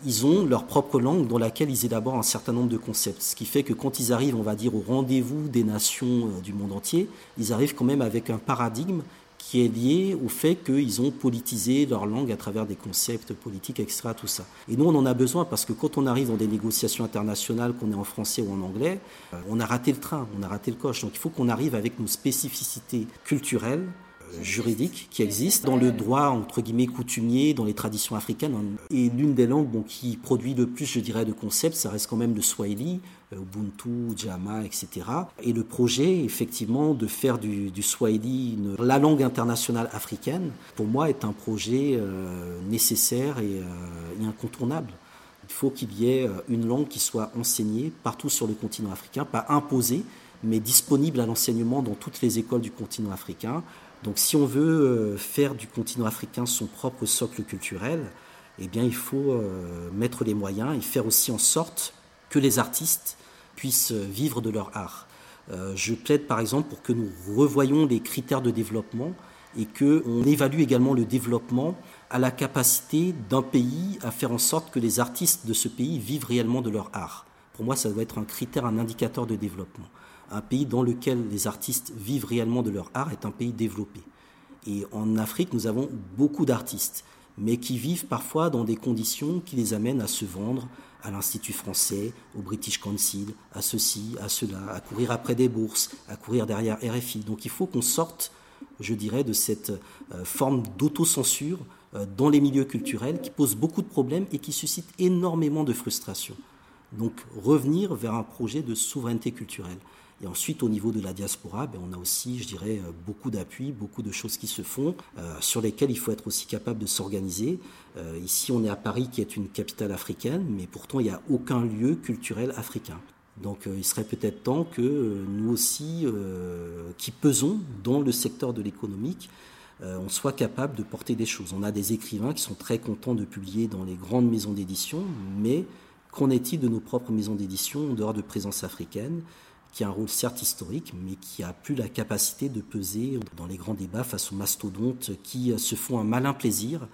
ils ont leur propre langue dans laquelle ils élaborent un certain nombre de concepts. Ce qui fait que quand ils arrivent, on va dire, au rendez-vous des nations euh, du monde entier, ils arrivent quand même avec un paradigme qui est lié au fait qu'ils ont politisé leur langue à travers des concepts politiques, etc. Tout ça. Et nous, on en a besoin parce que quand on arrive dans des négociations internationales, qu'on est en français ou en anglais, euh, on a raté le train, on a raté le coche. Donc il faut qu'on arrive avec nos spécificités culturelles, juridique qui existe dans le droit entre guillemets coutumier, dans les traditions africaines. Et l'une des langues qui produit le plus, je dirais, de concepts, ça reste quand même le Swahili, euh, Ubuntu, Jama, etc. Et le projet, effectivement, de faire du, Swahili la langue internationale africaine, pour moi, est un projet euh, nécessaire euh, et incontournable. Il faut qu'il y ait une langue qui soit enseignée partout sur le continent africain, pas imposée, mais disponible à l'enseignement dans toutes les écoles du continent africain, donc si on veut euh, faire du continent africain son propre socle culturel, eh il faut euh, mettre les moyens et faire aussi en sorte que les artistes puissent vivre de leur art. Euh, je plaide par exemple pour que nous revoyions les critères de développement et qu'on évalue également le développement à la capacité d'un pays à faire en sorte que les artistes de ce pays vivent réellement de leur art. Pour moi, ça doit être un critère, un indicateur de développement un pays dans lequel les artistes vivent réellement de leur art est un pays développé. Et en Afrique, nous avons beaucoup d'artistes, mais qui vivent parfois dans des conditions qui les amènent à se vendre à l'Institut français, au British Council, à ceci, à cela, à courir après des bourses, à courir derrière RFI. Donc il faut qu'on sorte, je dirais, de cette euh, forme d'autocensure euh, dans les milieux culturels qui pose beaucoup de problèmes et qui suscite énormément de frustration. Donc revenir vers un projet de souveraineté culturelle. Et ensuite, au niveau de la diaspora, ben, on a aussi, je dirais, euh, beaucoup d'appuis, beaucoup de choses qui se font, euh, sur lesquelles il faut être aussi capable de s'organiser. Euh, ici, on est à Paris, qui est une capitale africaine, mais pourtant, il n'y a aucun lieu culturel africain. Donc il serait peut-être temps que nous aussi, qui pesons dans le secteur de l'économique, on soit capable de porter des choses. On a des écrivains qui sont très contents de publier dans les grandes maisons d'édition, mais qu'en est-il de nos propres maisons d'édition en dehors de présence africaine? Qui a un rôle certes historique, mais qui a plus la capacité de peser dans les grands débats face aux mastodontes qui se font un malin plaisir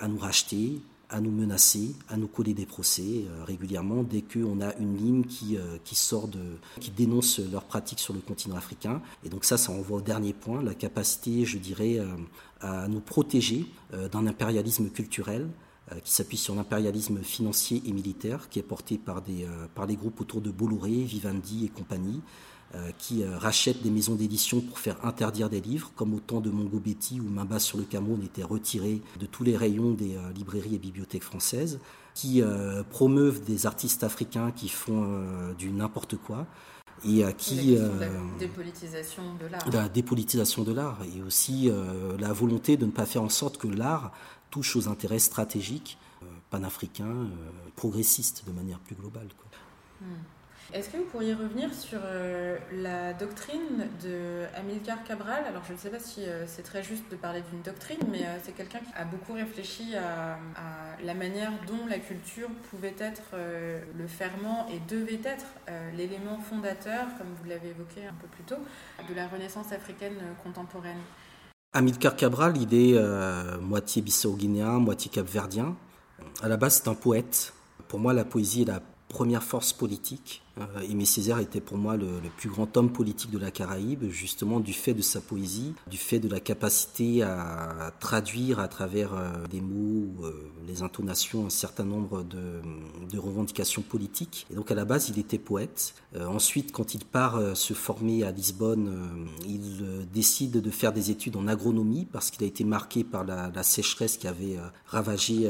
à nous racheter, à nous menacer, à nous coller des procès euh, régulièrement dès qu'on a une ligne qui, euh, qui sort de, qui dénonce leurs pratiques sur le continent africain. Et donc ça, ça envoie au dernier point, la capacité, je dirais, euh, à nous protéger d'un impérialisme culturel, euh, qui s'appuie sur l'impérialisme financier et militaire, qui est porté par des, euh, par les groupes autour de Bolloré, Vivendi et compagnie, euh, qui rachètent des maisons d'édition pour faire interdire des livres, comme au temps de Mongo Betty, où Main sur le Cameroun était retiré de tous les rayons des librairies et bibliothèques françaises, qui promeuvent des artistes africains qui font du n'importe quoi, et à qui la dépolitisation de l'art. La dépolitisation de l'art et aussi la volonté de ne pas faire en sorte que l'art touche aux intérêts stratégiques euh, panafricains, euh, progressistes de manière plus globale. Hmm. Est-ce que vous pourriez revenir sur euh, la doctrine de Amilcar Cabral? Alors, je ne sais pas si c'est très juste de parler d'une doctrine, mais c'est quelqu'un qui a beaucoup réfléchi à, la manière dont la culture pouvait être le ferment et devait être l'élément fondateur, comme vous l'avez évoqué un peu plus tôt, de la Renaissance africaine contemporaine. Amilcar Cabral, il est euh, moitié bissau-guinéen, moitié capverdien. À la base, c'est un poète. Pour moi, la poésie est la première force politique euh, Aimé Césaire était pour moi le, plus grand homme politique de la Caraïbe, justement du fait de sa poésie, du fait de la capacité à traduire à travers euh, des mots, euh, les intonations, un certain nombre de, revendications politiques. Et donc à la base, il était poète. ensuite, quand il part se former à Lisbonne, il décide de faire des études en agronomie parce qu'il a été marqué par la, la sécheresse qui avait ravagé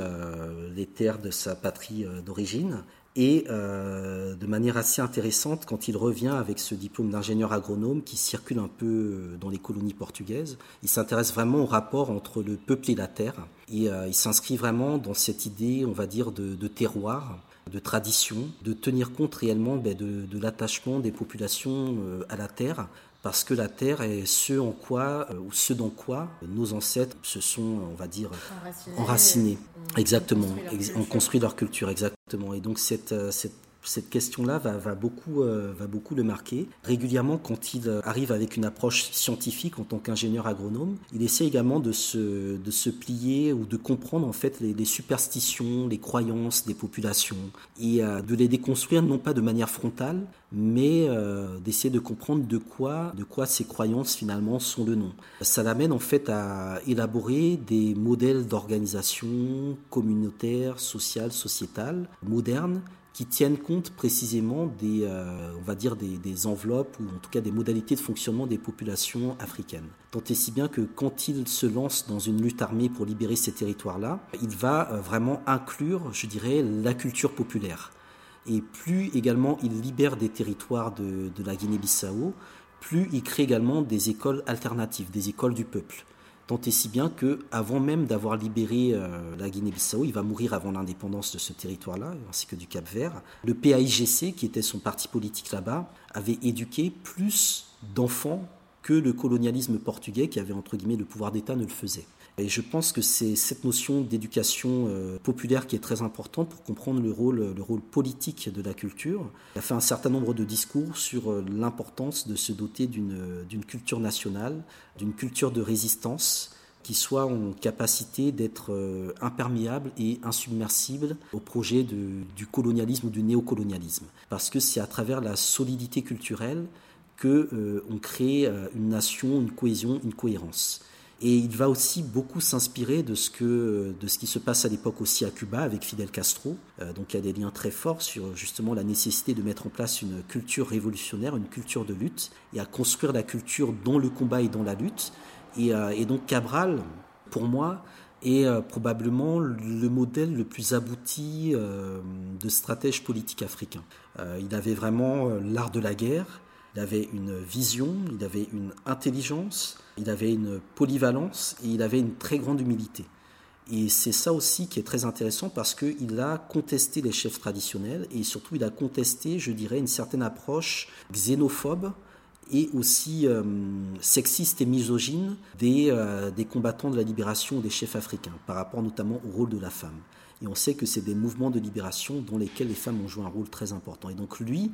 les terres de sa patrie d'origine. Et euh, de manière assez intéressante, quand il revient avec ce diplôme d'ingénieur agronome qui circule un peu euh, dans les colonies portugaises, il s'intéresse vraiment au rapport entre le peuple et la terre. Et euh, il s'inscrit vraiment dans cette idée, on va dire, de, terroir, de tradition, de tenir compte réellement ben, de, de l'attachement des populations à la terre, parce que la terre est ce en quoi, ou ce dans quoi nos ancêtres se sont, on va dire, enracinés. Exactement, on construit leur culture, exactement. Et donc cette, euh, cette cette question-là va, beaucoup, euh, va beaucoup le marquer. Régulièrement, quand il euh, arrive avec une approche scientifique en tant qu'ingénieur agronome, il essaie également de se, de se plier ou de comprendre en fait les, superstitions, les croyances des populations et euh, de les déconstruire non pas de manière frontale, mais d'essayer de comprendre de quoi, de quoi ces croyances finalement sont le nom. Ça l'amène en fait à élaborer des modèles d'organisation communautaire, sociale, sociétale, modernes qui tiennent compte précisément des, euh, on va dire des, enveloppes ou en tout cas des modalités de fonctionnement des populations africaines. Tant et si bien que quand il se lance dans une lutte armée pour libérer ces territoires-là, il va euh, vraiment inclure, je dirais, la culture populaire. Et plus également il libère des territoires de, de la Guinée-Bissau, plus il crée également des écoles alternatives, des écoles du peuple. Tant et si bien que, avant même d'avoir libéré euh, la Guinée-Bissau, il va mourir avant l'indépendance de ce territoire-là, ainsi que du Cap-Vert. Le PAIGC, qui était son parti politique là-bas, avait éduqué plus d'enfants que le colonialisme portugais, qui avait entre guillemets le pouvoir d'État, ne le faisait. Et je pense que c'est cette notion d'éducation euh, populaire qui est très importante pour comprendre le rôle, le rôle politique de la culture. Il a fait un certain nombre de discours sur euh, l'importance de se doter d'une culture nationale, d'une culture de résistance qui soit en capacité d'être euh, imperméable et insubmersible au projet du colonialisme ou du néocolonialisme. Parce que c'est à travers la solidité culturelle que on crée une nation, une cohésion, une cohérence. Et il va aussi beaucoup s'inspirer de, ce que, de ce qui se passe à l'époque aussi à Cuba avec Fidel Castro. Euh, donc il y a des liens très forts sur justement la nécessité de mettre en place une culture révolutionnaire, une culture de lutte, et à construire la culture dans le combat et dans la lutte. Et, euh, donc Cabral, pour moi, est euh, probablement le modèle le plus abouti de stratège politique africain. il avait vraiment l'art de la guerre, il avait une vision, il avait une intelligence, il avait une polyvalence et il avait une très grande humilité. Et c'est ça aussi qui est très intéressant parce qu'il a contesté les chefs traditionnels et surtout il a contesté, je dirais, une certaine approche xénophobe et aussi euh, sexiste et misogyne des, euh, des combattants de la libération des chefs africains par rapport notamment au rôle de la femme. Et on sait que c'est des mouvements de libération dans lesquels les femmes ont joué un rôle très important. Et donc lui,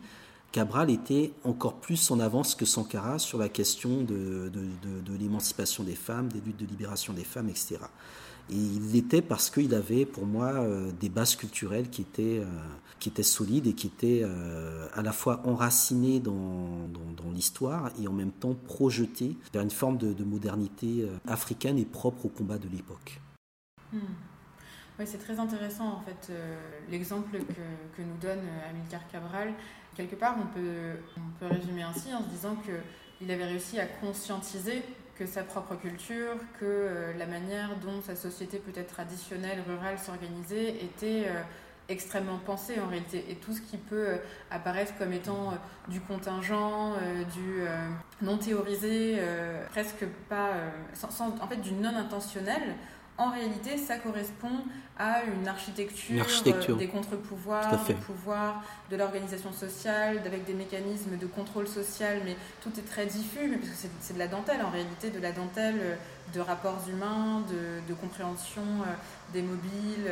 Cabral était encore plus en avance que Sankara sur la question de, l'émancipation des femmes, des luttes de libération des femmes, etc. Et il l'était parce qu'il avait, pour moi, euh, des bases culturelles qui étaient, euh, qui étaient solides et qui étaient euh, à la fois enracinées dans, l'histoire et en même temps projetées vers une forme de, modernité africaine et propre au combat de l'époque. Hmm. C'est très intéressant en fait l'exemple que, que, nous donne Amilcar Cabral quelque part, on peut, résumer ainsi en se disant qu'il avait réussi à conscientiser que sa propre culture, que euh, la manière dont sa société peut-être traditionnelle, rurale, s'organisait était euh, extrêmement pensée en réalité. Et tout ce qui peut euh, apparaître comme étant du contingent, du non théorisé, presque pas, en fait du non intentionnel, en réalité, ça correspond à une architecture, euh, des contre-pouvoirs, du pouvoir, de l'organisation sociale, avec des mécanismes de contrôle social, mais tout est très diffus, mais parce que c'est de la dentelle en réalité, de la dentelle euh, de rapports humains, de, compréhension euh, des mobiles,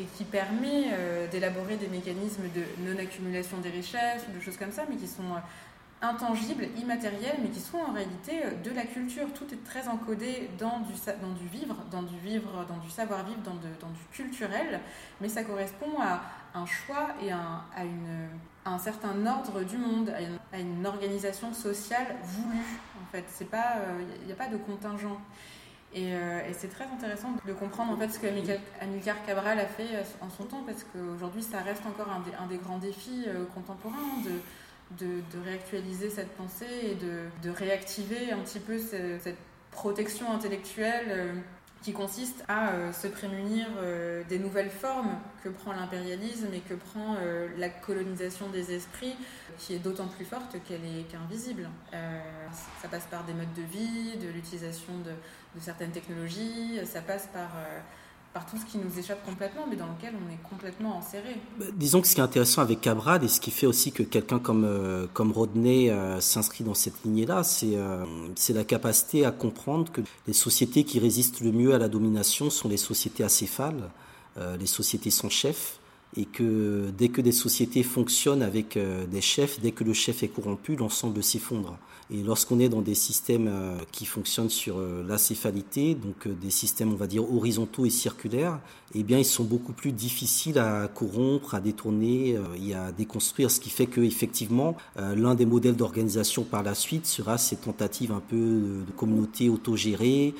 et qui permet d'élaborer des mécanismes de non-accumulation des richesses, ou de choses comme ça, mais qui sont intangibles, immatériels, mais qui sont en réalité de la culture. Tout est très encodé dans du, dans du vivre, dans du vivre, dans du savoir-vivre, dans, du culturel, mais ça correspond à un choix et à, une, un certain ordre du monde, à une, organisation sociale voulue. En fait, il n'y a pas de contingent. Euh, et, c'est très intéressant de comprendre en fait ce que Amilcar Cabral a fait euh, en son temps, parce qu'aujourd'hui ça reste encore un des, grands défis euh, contemporains de, de, réactualiser cette pensée et de, réactiver un petit peu cette, protection intellectuelle qui consiste à euh, se prémunir euh, des nouvelles formes que prend l'impérialisme et que prend euh, la colonisation des esprits, qui est d'autant plus forte qu'elle est qu'invisible. ça passe par des modes de vie, de l'utilisation de, certaines technologies, ça passe par tout ce qui nous échappe complètement, mais dans lequel on est complètement enserré. Bah, disons que ce qui est intéressant avec Cabral et ce qui fait aussi que quelqu'un comme, euh, comme Rodney euh, s'inscrit dans cette lignée-là, c'est euh, la capacité à comprendre que les sociétés qui résistent le mieux à la domination sont les sociétés acéphales, les sociétés sans chef, et que dès que des sociétés fonctionnent avec des chefs, dès que le chef est corrompu, l'ensemble s'effondre. Et lorsqu'on est dans des systèmes euh, qui fonctionnent sur euh, l'acéphalité, donc euh, des systèmes, on va dire, horizontaux et circulaires, eh bien, ils sont beaucoup plus difficiles à corrompre, à détourner et à déconstruire, ce qui fait que, effectivement, l'un des modèles d'organisation par la suite sera ces tentatives un peu de communauté autogérée,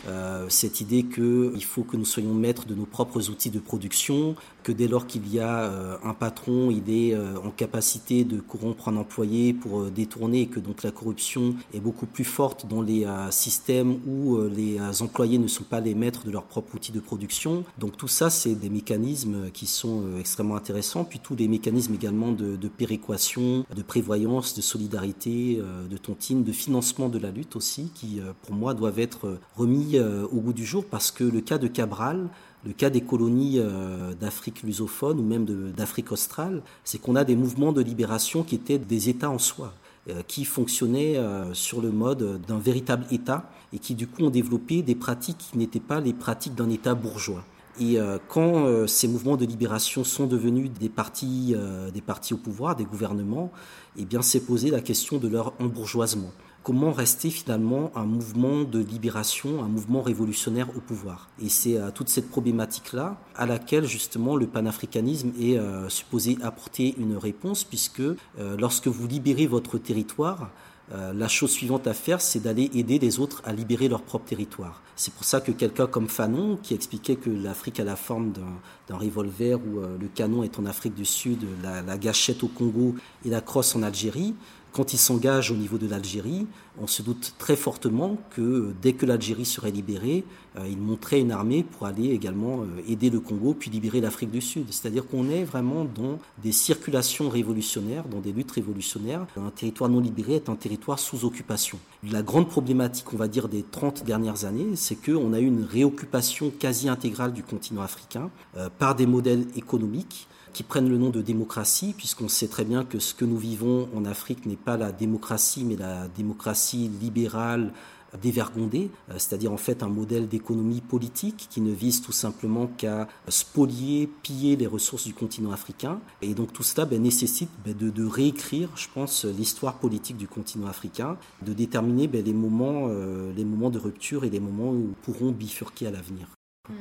cette idée qu'il faut que nous soyons maîtres de nos propres outils de production, que dès lors qu'il y a un patron, il est en capacité de corrompre un employé pour détourner et que donc la corruption est beaucoup plus forte dans les euh, systèmes où euh, les euh, employés ne sont pas les maîtres de leur propre outil de production. Donc tout ça, c'est des mécanismes qui sont extrêmement intéressants. Puis tous les mécanismes également de, de péréquation, de prévoyance, de solidarité, de tontine, de financement de la lutte aussi, qui pour moi doivent être remis au goût du jour parce que le cas de Cabral, le cas des colonies d'Afrique lusophone ou même d'Afrique australe, c'est qu'on a des mouvements de libération qui étaient des États en soi. Euh, qui fonctionnaient euh, sur le mode d'un véritable État et qui du coup ont développé des pratiques qui n'étaient pas les pratiques d'un État bourgeois. Et euh, quand ces mouvements de libération sont devenus des partis, des partis au pouvoir, des gouvernements, eh bien, s'est posé la question de leur embourgeoisement comment rester finalement un mouvement de libération, un mouvement révolutionnaire au pouvoir. Et c'est à toute cette problématique-là à laquelle justement le panafricanisme est euh, supposé apporter une réponse, puisque euh, lorsque vous libérez votre territoire, euh, la chose suivante à faire, c'est d'aller aider les autres à libérer leur propre territoire. C'est pour ça que quelqu'un comme Fanon, qui expliquait que l'Afrique a la forme d'un revolver où le canon est en Afrique du Sud, la, gâchette au Congo et la crosse en Algérie, quand il s'engage au niveau de l'Algérie, on se doute très fortement que dès que l'Algérie serait libérée, euh, il monterait une armée pour aller également euh, aider le Congo puis libérer l'Afrique du Sud. C'est-à-dire qu'on est vraiment dans des circulations révolutionnaires, dans des luttes révolutionnaires. Un territoire non libéré est un territoire sous occupation. La grande problématique, on va dire, des 30 dernières années, c'est qu'on a eu une réoccupation quasi intégrale du continent africain euh, par des modèles économiques qui prennent le nom de démocratie, puisqu'on sait très bien que ce que nous vivons en Afrique n'est pas la démocratie, mais la démocratie libérale dévergondée, euh, c'est-à-dire en fait un modèle d'économie politique qui ne vise tout simplement qu'à spolier, piller les ressources du continent africain. Et donc tout cela ben, nécessite ben, de, réécrire, je pense, l'histoire politique du continent africain, de déterminer ben, les, moments, euh, les moments de rupture et les moments où pourront bifurquer à l'avenir. Hmm.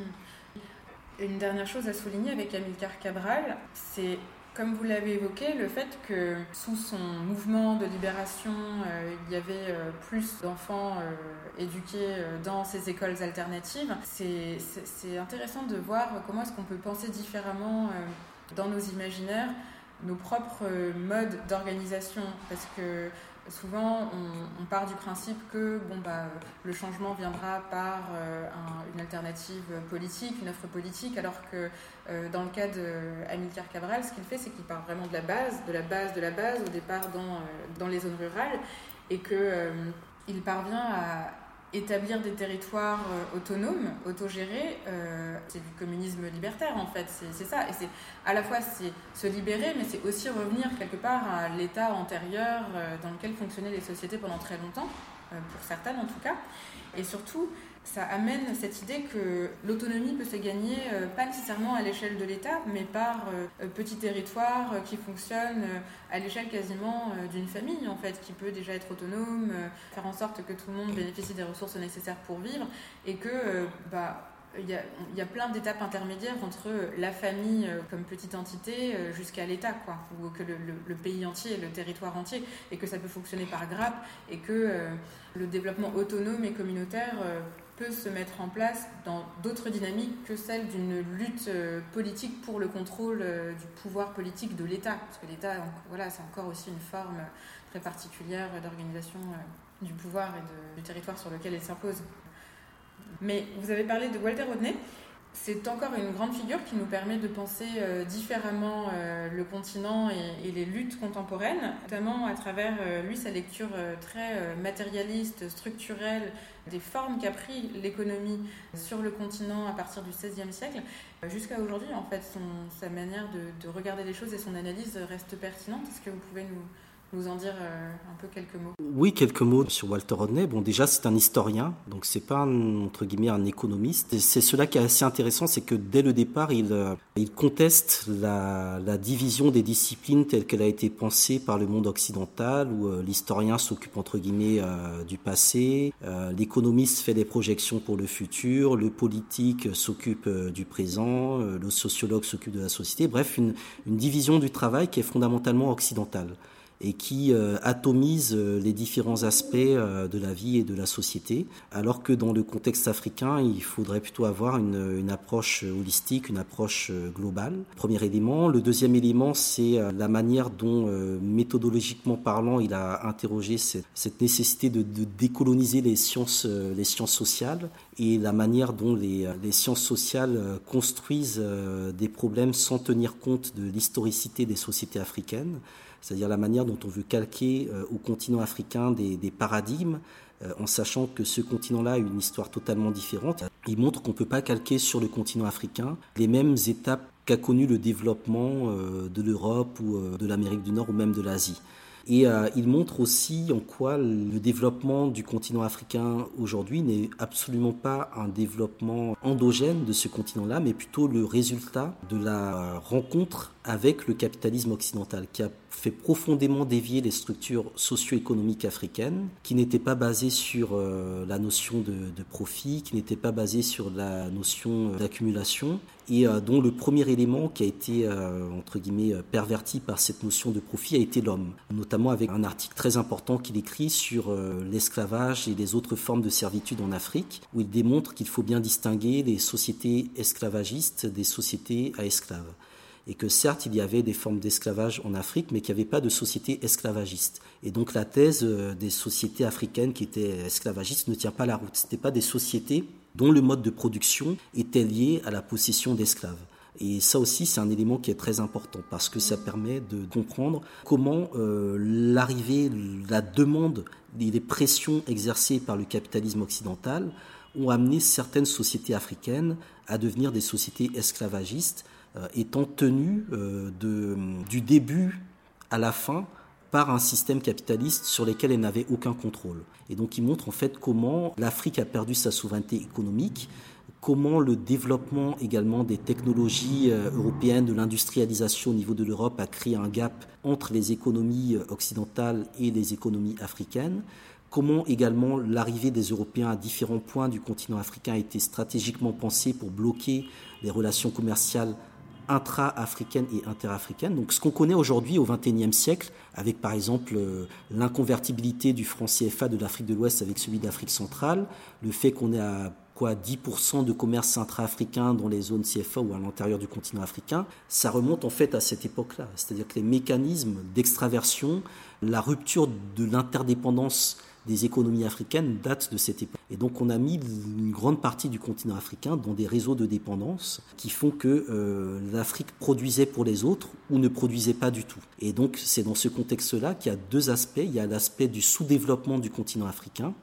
Une dernière chose à souligner avec Amilcar Cabral, c'est comme vous l'avez évoqué, le fait que sous son mouvement de libération, euh, il y avait euh, plus d'enfants euh, éduqués dans ces écoles alternatives, c'est intéressant de voir comment est-ce qu'on peut penser différemment dans nos imaginaires nos propres modes d'organisation. Parce que souvent on, part du principe que bah, le changement viendra par euh, une alternative politique, une offre politique, alors que euh, dans le cas d'Amilcar Cabral, ce qu'il fait, c'est qu'il part vraiment de la base, de la base, de la base, au départ dans, euh, dans les zones rurales, et qu'il parvient à établir des territoires euh, autonomes, autogérés, euh, c'est du communisme libertaire en fait, c'est ça. Et c'est à la fois c'est se libérer, mais c'est aussi revenir quelque part à l'état antérieur euh, dans lequel fonctionnaient les sociétés pendant très longtemps. pour certaines en tout cas. Et surtout, ça amène cette idée que l'autonomie peut se gagner pas nécessairement à l'échelle de l'État, mais par petits territoires qui fonctionnent à l'échelle quasiment d'une famille, en fait, qui peut déjà être autonome, faire en sorte que tout le monde bénéficie des ressources nécessaires pour vivre, et que bah, il y, a, plein d'étapes intermédiaires entre la famille euh, comme petite entité euh, jusqu'à l'État, quoi, ou que le, pays entier, le territoire entier, et que ça peut fonctionner par grappe, et que euh, le développement autonome et communautaire peut se mettre en place dans d'autres dynamiques que celle d'une lutte politique pour le contrôle du pouvoir politique de l'État, parce que l'État, voilà, c'est encore aussi une forme très particulière d'organisation du pouvoir et du territoire sur lequel il s'impose. Mais vous avez parlé de Walter Rodney. C'est encore une grande figure qui nous permet de penser euh, différemment euh, le continent et, les luttes contemporaines, notamment à travers euh, lui sa lecture très matérialiste, structurelle des formes qu'a pris l'économie sur le continent à partir du XVIe siècle. Jusqu'à aujourd'hui, en fait, sa manière de, de regarder les choses et son analyse reste pertinente. Est-ce que vous pouvez nous, nous en dire euh, un peu quelques mots Oui, quelques mots sur Walter Rodney. Bon, déjà, c'est un historien, donc c'est pas un, entre guillemets un économiste. C'est cela qui est assez intéressant, c'est que dès le départ, il, euh, conteste la, division des disciplines telle qu'elle a été pensée par le monde occidental, où euh, l'historien s'occupe entre guillemets du passé, l'économiste fait des projections pour le futur, le politique s'occupe du présent, le sociologue s'occupe de la société. Bref, une division du travail qui est fondamentalement occidentale et qui euh, atomise euh, les différents aspects euh, de la vie et de la société, alors que dans le contexte africain, il faudrait plutôt avoir une, une approche holistique, une approche globale. Premier élément. Le deuxième élément, c'est la manière dont, méthodologiquement parlant, il a interrogé cette, nécessité de, décoloniser les sciences, les sciences sociales et la manière dont les sciences sociales construisent des problèmes sans tenir compte de l'historicité des sociétés africaines c'est-à-dire la manière dont on veut calquer euh, au continent africain des, paradigmes, euh, en sachant que ce continent-là a une histoire totalement différente. Il montre qu'on ne peut pas calquer sur le continent africain les mêmes étapes qu'a connu le développement euh, de l'Europe ou de l'Amérique du Nord ou même de l'Asie. Et il montre aussi en quoi le développement du continent africain aujourd'hui n'est absolument pas un développement endogène de ce continent-là, mais plutôt le résultat de la rencontre avec le capitalisme occidental, qui a fait profondément dévier les structures socio-économiques africaines, qui n'étaient pas basées sur euh, la notion de, profit, qui n'étaient pas basées sur la notion euh, d'accumulation, et euh, dont le premier élément qui a été, entre guillemets, perverti par cette notion de profit a été l'homme, notamment avec un article très important qu'il écrit sur l'esclavage et les autres formes de servitude en Afrique, où il démontre qu'il faut bien distinguer les sociétés esclavagistes des sociétés à esclaves et que certes il y avait des formes d'esclavage en Afrique, mais qu'il n'y avait pas de société esclavagiste. Et donc la thèse euh, des sociétés africaines qui étaient esclavagistes ne tient pas la route. Ce n'étaient pas des sociétés dont le mode de production était lié à la possession d'esclaves. Et ça aussi, c'est un élément qui est très important parce que ça permet de comprendre comment euh, l'arrivée, la demande et les pressions exercées par le capitalisme occidental ont amené certaines sociétés africaines à devenir des sociétés esclavagistes étant tenu euh, du début à la fin par un système capitaliste sur lequel elle n'avait aucun contrôle. Et donc il montre en fait comment l'Afrique a perdu sa souveraineté économique, comment le développement également des technologies euh, européennes, de l'industrialisation au niveau de l'Europe a créé un gap entre les économies occidentales et les économies africaines, comment également l'arrivée des Européens à différents points du continent africain a été stratégiquement pensée pour bloquer les relations commerciales intra-africaine et interafricaine. Donc ce qu'on connaît aujourd'hui au XXIe siècle, avec par exemple euh, l'inconvertibilité du franc CFA de l'Afrique de l'Ouest avec celui d'Afrique centrale, le fait qu'on ait à quoi 10% de commerce intra-africain dans les zones CFA ou à l'intérieur du continent africain, ça remonte en fait à cette époque-là. C'est-à-dire que les mécanismes d'extraversion, la rupture de l'interdépendance des économies africaines datent de cette époque. Et donc on a mis une grande partie du continent africain dans des réseaux de dépendance qui font que euh, l'Afrique produisait pour les autres ou ne produisait pas du tout. Et donc c'est dans ce contexte-là qu'il y a deux aspects. Il y a l'aspect du sous-développement du continent africain,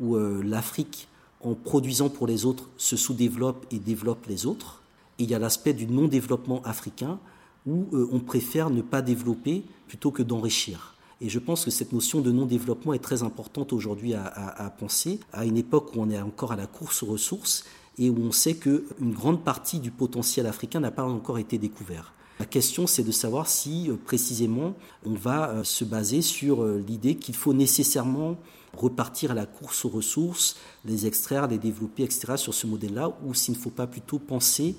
où euh, l'Afrique, en produisant pour les autres, se sous-développe et développe les autres. Et il y a l'aspect du non-développement africain, où euh, on préfère ne pas développer plutôt que d'enrichir. Et je pense que cette notion de non-développement est très importante aujourd'hui à, penser, à une époque où on est encore à la course aux ressources et où on sait qu'une grande partie du potentiel africain n'a pas encore été découvert. La question, c'est de savoir si euh, précisément on va euh, se baser sur euh, l'idée qu'il faut nécessairement repartir à la course aux ressources, les extraire, les développer, etc., sur ce modèle-là, ou s'il ne faut pas plutôt penser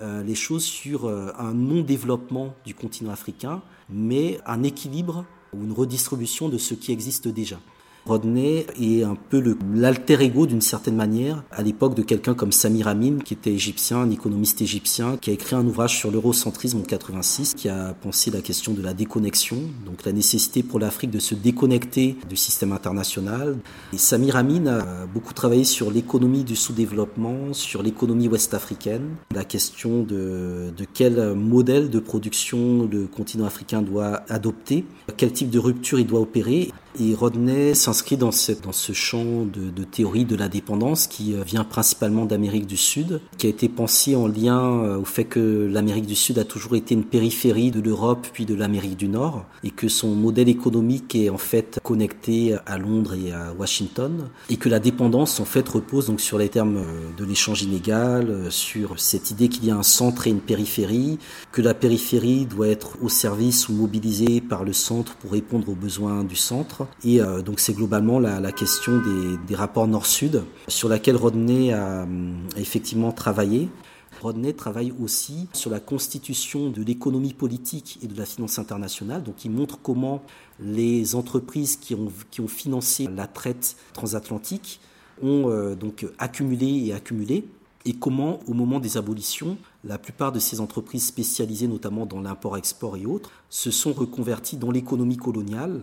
les choses sur un non-développement du continent africain, mais un équilibre ou une redistribution de ce qui existe déjà. Rodney est un peu l'alter ego d'une certaine manière à l'époque de quelqu'un comme Samir Amin qui était égyptien, un économiste égyptien qui a écrit un ouvrage sur l'eurocentrisme en 86 qui a pensé la question de la déconnexion, donc la nécessité pour l'Afrique de se déconnecter du système international. Et Samir Amin a beaucoup travaillé sur l'économie du sous-développement, sur l'économie ouest-africaine, la question de, de quel modèle de production le continent africain doit adopter, quel type de rupture il doit opérer. Et Rodney s'inscrit dans ce, dans ce champ de, de, théorie de la dépendance qui euh, vient principalement d'Amérique du Sud, qui a été pensé en lien euh, au fait que l'Amérique du Sud a toujours été une périphérie de l'Europe puis de l'Amérique du Nord, et que son modèle économique est en fait connecté à Londres et à Washington, et que la dépendance en fait repose donc sur les termes euh, de l'échange inégal, sur cette idée qu'il y a un centre et une périphérie, que la périphérie doit être au service ou mobilisée par le centre pour répondre aux besoins du centre et euh, donc c'est globalement la, question des, rapports nord-sud sur laquelle Rodney a, effectivement travaillé. Rodney travaille aussi sur la constitution de l'économie politique et de la finance internationale. Donc il montre comment les entreprises qui ont, financé la traite transatlantique ont euh, donc accumulé et accumulé et comment, au moment des abolitions, la plupart de ces entreprises spécialisées, notamment dans l'import-export et autres, se sont reconverties dans l'économie coloniale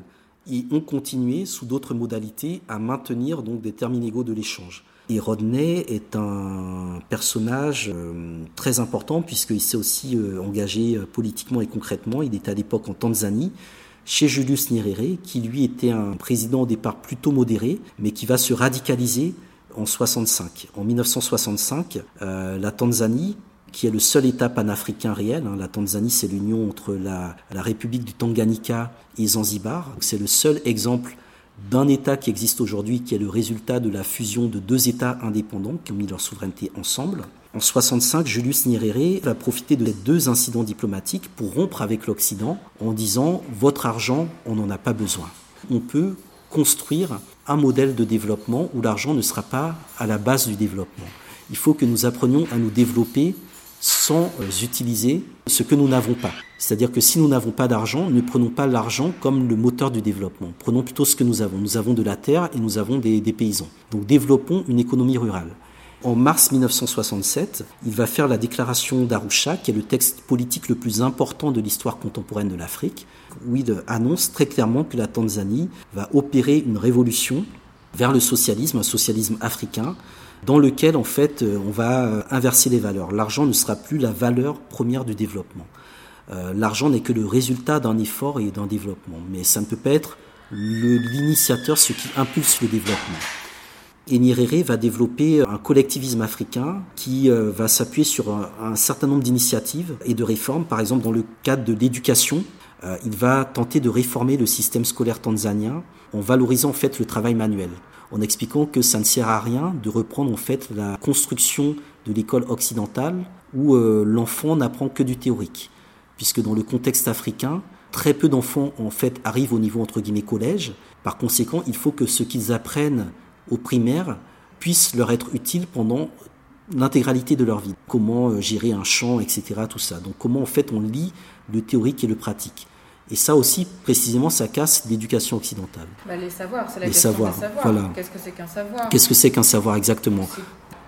ont continué sous d'autres modalités à maintenir donc des termes inégaux de l'échange. Et Rodney est un personnage euh, très important puisqu'il s'est aussi euh, engagé euh, politiquement et concrètement. Il était à l'époque en Tanzanie chez Julius Nyerere, qui lui était un président au départ plutôt modéré, mais qui va se radicaliser en 65. En 1965, la Tanzanie qui est le seul État panafricain réel. Hein. La Tanzanie, c'est l'union entre la, République du Tanganyika et Zanzibar. C'est le seul exemple d'un État qui existe aujourd'hui, qui est le résultat de la fusion de deux États indépendants qui ont mis leur souveraineté ensemble. En 65, Julius Nyerere va profiter de ces deux incidents diplomatiques pour rompre avec l'Occident en disant votre argent, on n'en a pas besoin. On peut construire un modèle de développement où l'argent ne sera pas à la base du développement. Il faut que nous apprenions à nous développer sans euh, utiliser ce que nous n'avons pas. C'est-à-dire que si nous n'avons pas d'argent, ne prenons pas l'argent comme le moteur du développement. Prenons plutôt ce que nous avons. Nous avons de la terre et nous avons des, paysans. Donc développons une économie rurale. En mars 1967, il va faire la déclaration d'Arusha, qui est le texte politique le plus important de l'histoire contemporaine de l'Afrique, où il annonce très clairement que la Tanzanie va opérer une révolution vers le socialisme, un socialisme africain, dans lequel en fait euh, on va euh, inverser les valeurs. L'argent ne sera plus la valeur première du développement. Euh, l'argent n'est que le résultat d'un effort et d'un développement, mais ça ne peut pas être l'initiateur, ce qui impulse le développement. Et Nyerere va développer un collectivisme africain qui va s'appuyer sur un, certain nombre d'initiatives et de réformes. Par exemple, dans le cadre de l'éducation, il va tenter de réformer le système scolaire tanzanien en valorisant en fait le travail manuel en expliquant que ça ne sert à rien de reprendre en fait la construction de l'école occidentale où euh, l'enfant n'apprend que du théorique, puisque dans le contexte africain, très peu d'enfants en fait arrivent au niveau entre guillemets collège. Par conséquent, il faut que ce qu'ils apprennent au primaire puisse leur être utile pendant l'intégralité de leur vie. Comment euh, gérer un champ, etc. Tout ça. Donc comment on lit le théorique et le pratique. Et ça aussi, précisément, ça casse l'éducation occidentale. Bah, les savoirs, c'est la les question savoirs, des savoirs. Voilà. Qu'est-ce que c'est qu'un savoir Qu'est-ce que c'est qu'un savoir exactement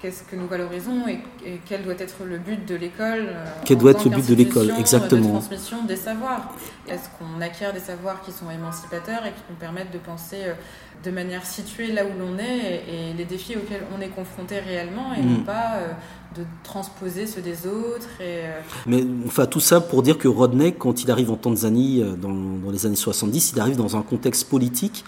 Qu'est-ce que nous valorisons et, quel doit être le but de l'école euh, Quel doit être le but de l'école exactement De transmission des savoirs. Est-ce qu'on acquiert des savoirs qui sont émancipateurs et qui nous permettent de penser euh, de manière située là où l'on est et, les défis auxquels on est confronté réellement et non mm. pas euh, de transposer ceux des autres. Et, Mais enfin, tout ça pour dire que Rodney, quand il arrive en Tanzanie dans, dans, les années 70, il arrive dans un contexte politique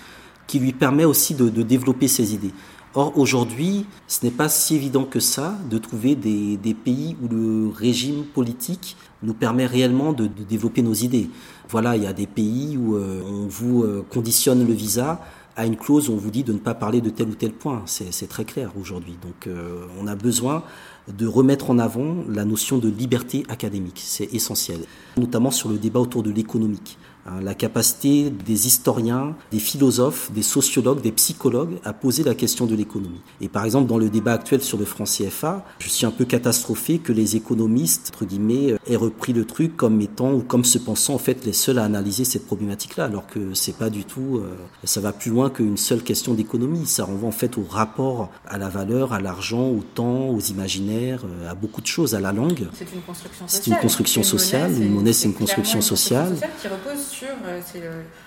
qui lui permet aussi de, de développer ses idées. Or, aujourd'hui, ce n'est pas si évident que ça de trouver des, pays où le régime politique nous permet réellement de, développer nos idées. Voilà, il y a des pays où euh, on vous conditionne le visa à une clause on vous dit de ne pas parler de tel ou tel point. C'est très clair aujourd'hui. Donc on a besoin de remettre en avant la notion de liberté académique. C'est essentiel, notamment sur le débat autour de l'économique. Hein, la capacité des historiens, des philosophes, des sociologues, des psychologues à poser la question de l'économie. Et par exemple, dans le débat actuel sur le franc CFA, je suis un peu catastrophé que les économistes, entre guillemets, aient repris le truc comme étant ou comme se pensant en fait les seuls à analyser cette problématique-là, alors que c'est pas du tout, euh, ça va plus loin qu'une seule question d'économie. Ça renvoie en fait au rapport à la valeur, à l'argent, au temps, aux imaginaires, euh, à beaucoup de choses, à la langue. C'est une construction sociale. C'est une construction sociale. Une monnaie, c'est une, construction sociale. Qui repose sur, euh, c'est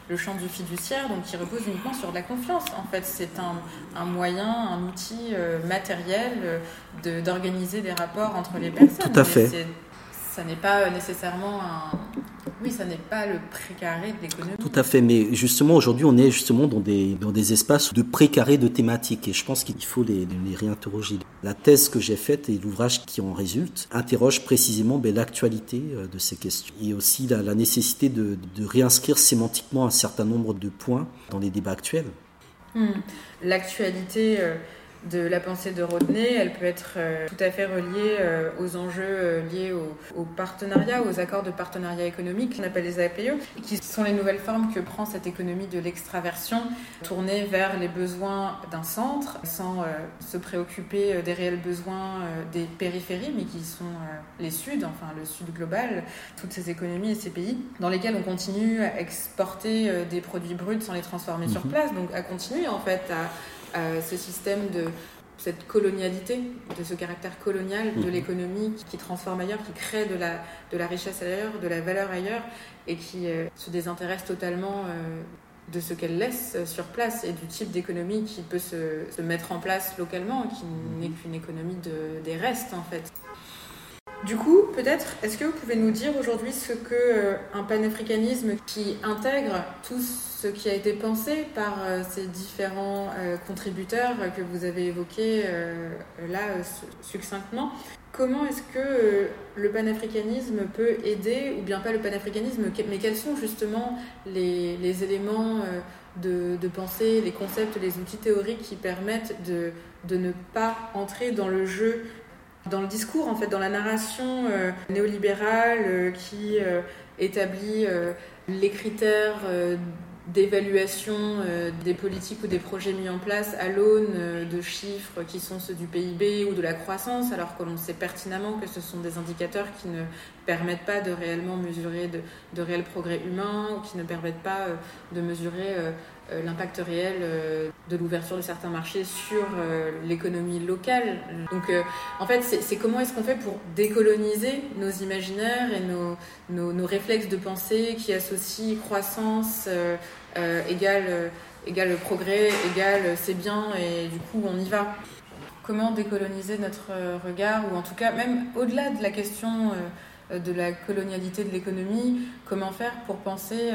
le, champ du fiduciaire, donc qui repose uniquement sur de la confiance. En fait, c'est un, un, moyen, un outil euh, matériel euh, d'organiser des rapports entre les personnes. Tout à fait ça n'est pas nécessairement un... Oui, ça n'est pas le précaré de l'économie. Tout à fait, mais justement aujourd'hui on est justement dans des, dans des espaces de précaré de thématiques et je pense qu'il faut les, les réinterroger. La thèse que j'ai faite et l'ouvrage qui en résulte interroge précisément ben, l'actualité euh, de ces questions et aussi la, la nécessité de, de, réinscrire sémantiquement un certain nombre de points dans les débats actuels. Hmm. L'actualité... Euh, de la pensée de Rodney, elle peut être euh, tout à fait reliée euh, aux enjeux euh, liés au, partenariat, aux accords de partenariat économique qu'on appelle les APE, qui sont les nouvelles formes que prend cette économie de l'extraversion, tournée vers les besoins d'un centre, sans se préoccuper des réels besoins des périphéries, mais qui sont les Suds, enfin le Sud global, toutes ces économies et ces pays, dans lesquels on continue à exporter des produits bruts sans les transformer sur mhm. place, donc à continuer en fait à ce système de cette colonialité, de ce caractère colonial de mhm. l'économie qui transforme ailleurs, qui crée de la, de la richesse ailleurs, de la valeur ailleurs, et qui euh, se désintéresse totalement euh, de ce qu'elle laisse sur place et du type d'économie qui peut se, se, mettre en place localement, qui n'est qu'une économie de, des restes en fait. Du coup, peut-être, est-ce que vous pouvez nous dire aujourd'hui ce que euh, un panafricanisme qui intègre tout ce qui a été pensé par euh, ces différents euh, contributeurs que vous avez évoqués là succinctement, comment est-ce que le panafricanisme peut aider, ou bien pas le panafricanisme, mais quels sont justement les, les éléments de, de, pensée, les concepts, les outils théoriques qui permettent de, de ne pas entrer dans le jeu dans le discours, en fait, dans la narration euh, néolibérale euh, qui euh, établit les critères d'évaluation des politiques ou des projets mis en place à l'aune de chiffres qui sont ceux du PIB ou de la croissance, alors que l'on sait pertinemment que ce sont des indicateurs qui ne permettent pas de réellement mesurer de, réels progrès humains ou qui ne permettent pas de mesurer l'impact réel euh, de l'ouverture de certains marchés sur euh, l'économie locale. Donc en fait, c'est comment est-ce qu'on fait pour décoloniser nos imaginaires et nos, nos, réflexes de pensée qui associent croissance égale, égale progrès, égale c'est bien et du coup on y va. Comment décoloniser notre regard ou en tout cas même au-delà de la question de la colonialité de l'économie, comment faire pour penser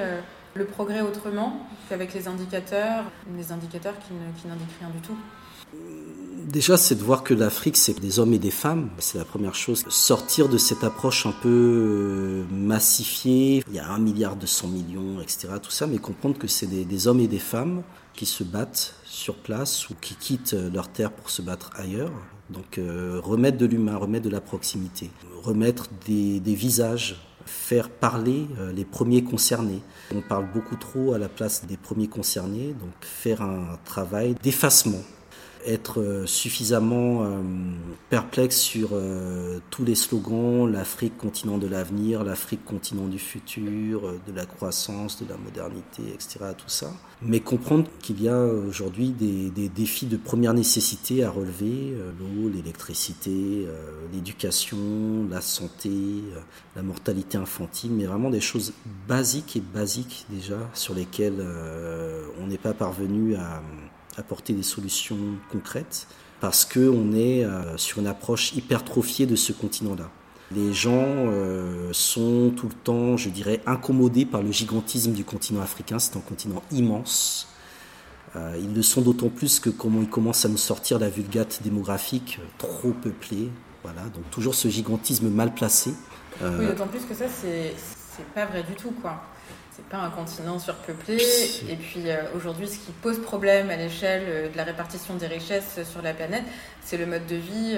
le progrès autrement qu'avec les indicateurs, les indicateurs qui, n'indiquent rien du tout Déjà, c'est de voir que l'Afrique, c'est des hommes et des femmes. C'est la première chose. Sortir de cette approche un peu euh, massifiée, il y a un milliard de cent millions, etc., tout ça, mais comprendre que c'est des, hommes et des femmes qui se battent sur place ou qui quittent leur terre pour se battre ailleurs. Donc, euh, remettre de l'humain, remettre de la proximité, remettre des visages faire parler euh, les premiers concernés. On parle beaucoup trop à la place des premiers concernés, donc faire un travail d'effacement être euh, suffisamment euh, perplexe sur tous les slogans, l'Afrique continent de l'avenir, l'Afrique continent du futur, de la croissance, de la modernité, etc. Tout ça mais comprendre qu'il y a aujourd'hui des, défis de première nécessité à relever, euh, l'eau, l'électricité, euh, l'éducation, la santé, euh, la mortalité infantile, mais vraiment des choses basiques et basiques déjà sur lesquelles on n'est pas parvenu à apporter des solutions concrètes parce qu'on est sur une approche hypertrophiée de ce continent-là. Les gens euh, sont tout le temps, je dirais, incommodés par le gigantisme du continent africain. C'est un continent immense. Euh, ils le sont d'autant plus que comment ils commencent à nous sortir la vulgate démographique euh, trop peuplée. Voilà, donc toujours ce gigantisme mal placé. Oui, d'autant plus que ça, c'est pas vrai du tout, quoi. C'est pas un continent surpeuplé. Et puis aujourd'hui, ce qui pose problème à l'échelle de la répartition des richesses sur la planète, c'est le mode de vie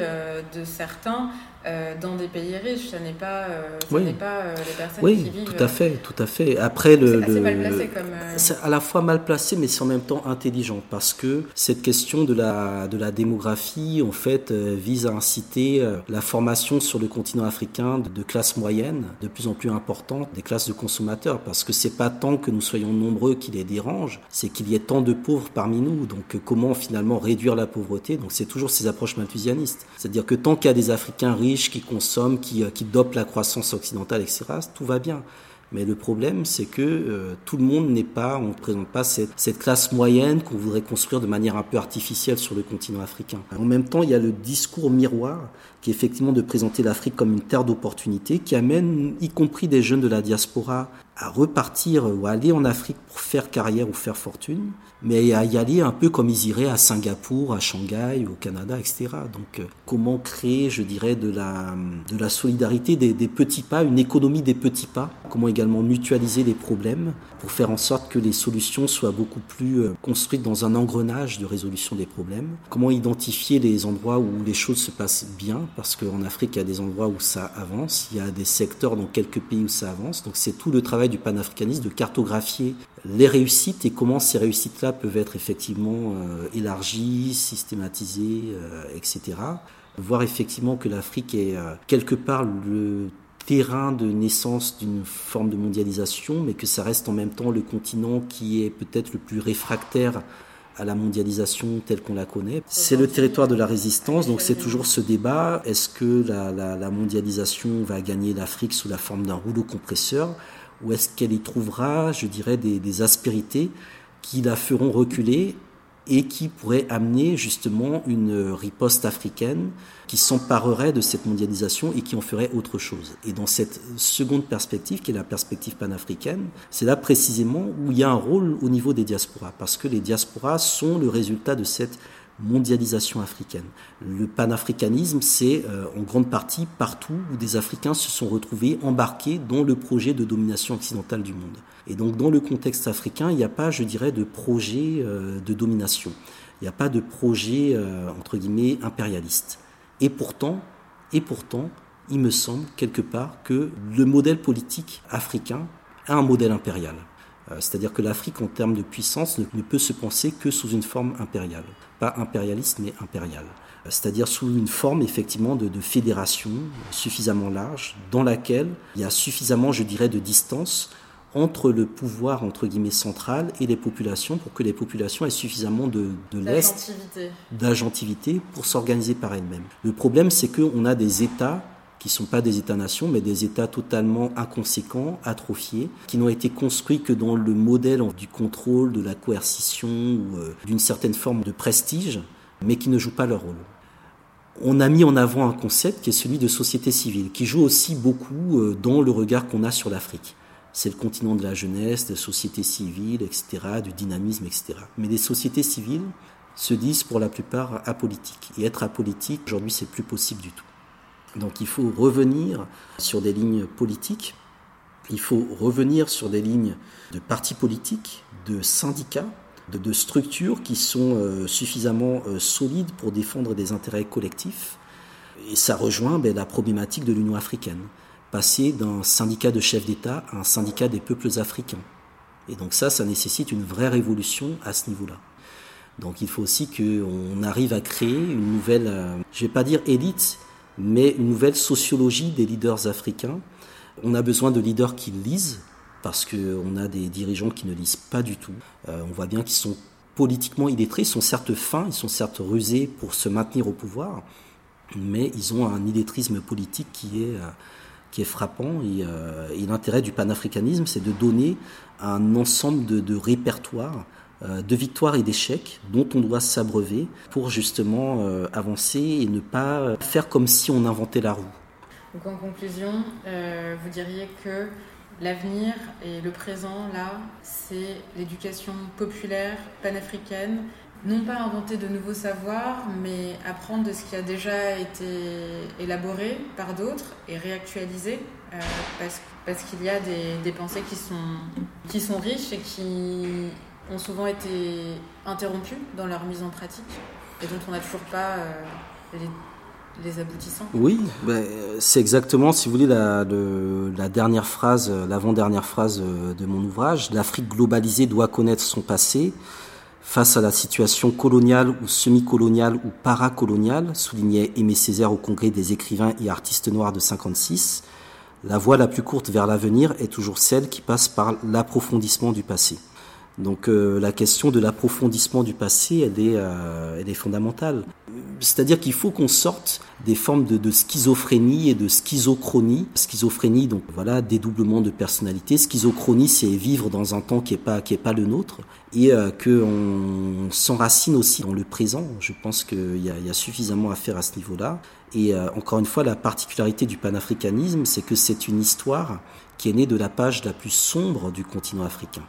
de certains euh, dans des pays riches, ce n'est pas, euh, oui. pas euh, les personnes oui, qui vivent. tout à fait, tout à fait. Après le, c'est mal placé comme. C'est à la fois mal placé, mais c'est en même temps intelligent parce que cette question de la de la démographie, en fait, vise à inciter la formation sur le continent africain de, de classes moyennes, de plus en plus importantes, des classes de consommateurs, parce que c'est pas tant que nous soyons nombreux qui les dérange, c'est qu'il y ait tant de pauvres parmi nous. Donc comment finalement réduire la pauvreté? Donc c'est toujours ces approches malthusianistes, c'est-à-dire que tant qu'il y a des Africains riches qui consomment, qui, euh, qui la croissance occidentale, etc., tout va bien. Mais le problème, c'est que euh, tout le monde n'est pas, on ne présente pas cette classe moyenne qu'on voudrait construire de manière un peu artificielle sur le continent africain. En même temps, il y a le discours miroir qui est effectivement de présenter l'Afrique comme une terre d'opportunité, qui amène, y compris des jeunes de la diaspora, à repartir ou à aller en Afrique pour faire carrière ou faire fortune, mais à y aller un peu comme ils iraient à Singapour, à Shanghai, au Canada, etc. Donc, euh, comment créer, je dirais, de la, de la solidarité des, des, petits pas, une économie des petits pas? Comment également mutualiser les problèmes pour faire en sorte que les solutions soient beaucoup plus euh, construites dans un engrenage de résolution des problèmes? Comment identifier les endroits où les choses se passent bien Parce qu'en Afrique, il y a des endroits où ça avance, il y a des secteurs dans quelques pays où ça avance. Donc, c'est tout le travail du panafricanisme de cartographier les réussites et comment ces réussites-là peuvent être effectivement euh, élargies, systématisées, euh, etc. Voir effectivement que l'Afrique est euh, quelque part le terrain de naissance d'une forme de mondialisation, mais que ça reste en même temps le continent qui est peut-être le plus réfractaire à la mondialisation telle qu'on la connaît. C'est le territoire de la résistance, donc c'est toujours ce débat. Est-ce que la, la, la mondialisation va gagner l'Afrique sous la forme d'un rouleau compresseur ou est-ce qu'elle y trouvera, je dirais, des, des, aspérités qui la feront reculer et qui pourraient amener justement une riposte africaine qui s'emparerait de cette mondialisation et qui en ferait autre chose. Et dans cette seconde perspective, qui est la perspective panafricaine, c'est là précisément où il y a un rôle au niveau des diasporas, parce que les diasporas sont le résultat de cette mondialisation africaine. Le panafricanisme, c'est euh, en grande partie partout où des Africains se sont retrouvés embarqués dans le projet de domination occidentale du monde. Et donc dans le contexte africain, il n'y a pas, je dirais, de projet euh, de domination. Il n'y a pas de projet, euh, entre guillemets, impérialiste. Et pourtant, et pourtant, il me semble quelque part que le modèle politique africain a un modèle impérial. C'est-à-dire que l'Afrique, en termes de puissance, ne peut se penser que sous une forme impériale pas impérialiste, mais impérial. C'est-à-dire sous une forme effectivement de, fédération suffisamment large, dans laquelle il y a suffisamment, je dirais, de distance entre le pouvoir entre guillemets central et les populations pour que les populations aient suffisamment de, de lest, d'agentivité pour s'organiser par elles-mêmes. Le problème, c'est qu'on a des États qui ne sont pas des États-nations, mais des États totalement inconséquents, atrophiés, qui n'ont été construits que dans le modèle du contrôle, de la coercition ou euh, d'une certaine forme de prestige, mais qui ne jouent pas leur rôle. On a mis en avant un concept qui est celui de société civile, qui joue aussi beaucoup euh, dans le regard qu'on a sur l'Afrique. C'est le continent de la jeunesse, des sociétés civiles, etc., du dynamisme, etc. Mais les sociétés civiles se disent pour la plupart apolitiques. Et être apolitique, aujourd'hui, c'est plus possible du tout. Donc il faut revenir sur des lignes politiques, il faut revenir sur des lignes de partis politiques, de syndicats, de, structures qui sont euh, suffisamment euh, solides pour défendre des intérêts collectifs. Et ça rejoint ben, la problématique de l'Union africaine, passer d'un syndicat de chefs d'État à un syndicat des peuples africains. Et donc ça, ça nécessite une vraie révolution à ce niveau-là. Donc il faut aussi qu'on arrive à créer une nouvelle, euh, je ne vais pas dire élite, mais une nouvelle sociologie des leaders africains. On a besoin de leaders qui lisent, parce qu'on a des dirigeants qui ne lisent pas du tout. Euh, on voit bien qu'ils sont politiquement illettrés, ils sont certes fins, ils sont certes rusés pour se maintenir au pouvoir, mais ils ont un illettrisme politique qui est, euh, qui est frappant. Et, euh, et l'intérêt du panafricanisme, c'est de donner un ensemble de, de répertoires euh, de victoires et d'échecs dont on doit s'abreuver pour justement euh, avancer et ne pas faire comme si on inventait la roue. Donc en conclusion, vous diriez que l'avenir et le présent, là, c'est l'éducation populaire panafricaine, non pas inventer de nouveaux savoirs, mais apprendre de ce qui a déjà été élaboré par d'autres et réactualiser, euh, parce qu'il y a des, pensées qui sont, riches et qui ont souvent été interrompues dans leur mise en pratique et dont on n'a toujours pas euh, les, aboutissants. Oui, ben, c'est exactement, si vous voulez, la, la dernière phrase, l'avant-dernière phrase de mon ouvrage. L'Afrique globalisée doit connaître son passé face à la situation coloniale ou semi-coloniale ou paracoloniale, soulignait Aimé Césaire au congrès des écrivains et artistes noirs de 56. La voie la plus courte vers l'avenir est toujours celle qui passe par l'approfondissement du passé. Donc euh, la question de l'approfondissement du passé, elle est, euh, est fondamentale. C'est-à-dire qu'il faut qu'on sorte des formes de, schizophrénie et de schizochronie. Schizophrénie, donc voilà, dédoublement de personnalité. Schizochronie, c'est vivre dans un temps qui est pas pas le nôtre et euh, qu'on s'enracine aussi dans le présent. Je pense qu'il y a, suffisamment à faire à ce niveau-là. Et encore une fois, la particularité du panafricanisme, c'est que c'est une histoire qui est née de la page la plus sombre du continent africain.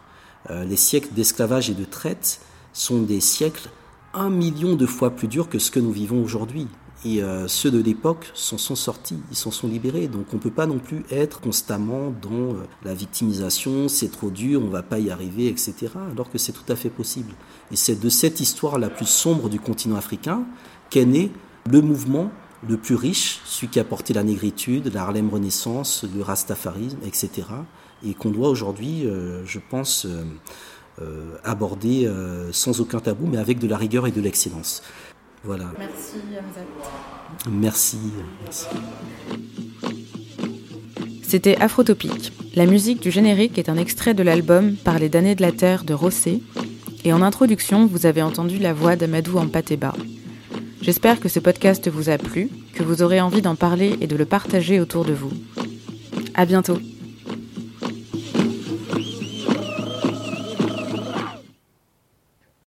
Euh, les siècles d'esclavage et de traite sont des siècles un million de fois plus durs que ce que nous vivons aujourd'hui. Et euh, ceux de l'époque s'en sont sortis, ils s'en sont libérés. Donc on ne peut pas non plus être constamment dans euh, la victimisation, c'est trop dur, on va pas y arriver, etc. Alors que c'est tout à fait possible. Et c'est de cette histoire la plus sombre du continent africain qu'est né le mouvement le plus riche, celui qui a porté la négritude, la Harlem Renaissance, le Rastafarisme, etc et qu'on doit aujourd'hui, euh, je pense, euh, euh, aborder sans aucun tabou, mais avec de la rigueur et de l'excellence. Voilà. Merci, Merci. merci. C'était Afrotopique. La musique du générique est un extrait de l'album Par les damnés de la terre de Rossé. Et en introduction, vous avez entendu la voix d'Amadou Ampateba. J'espère que ce podcast vous a plu, que vous aurez envie d'en parler et de le partager autour de vous. À bientôt.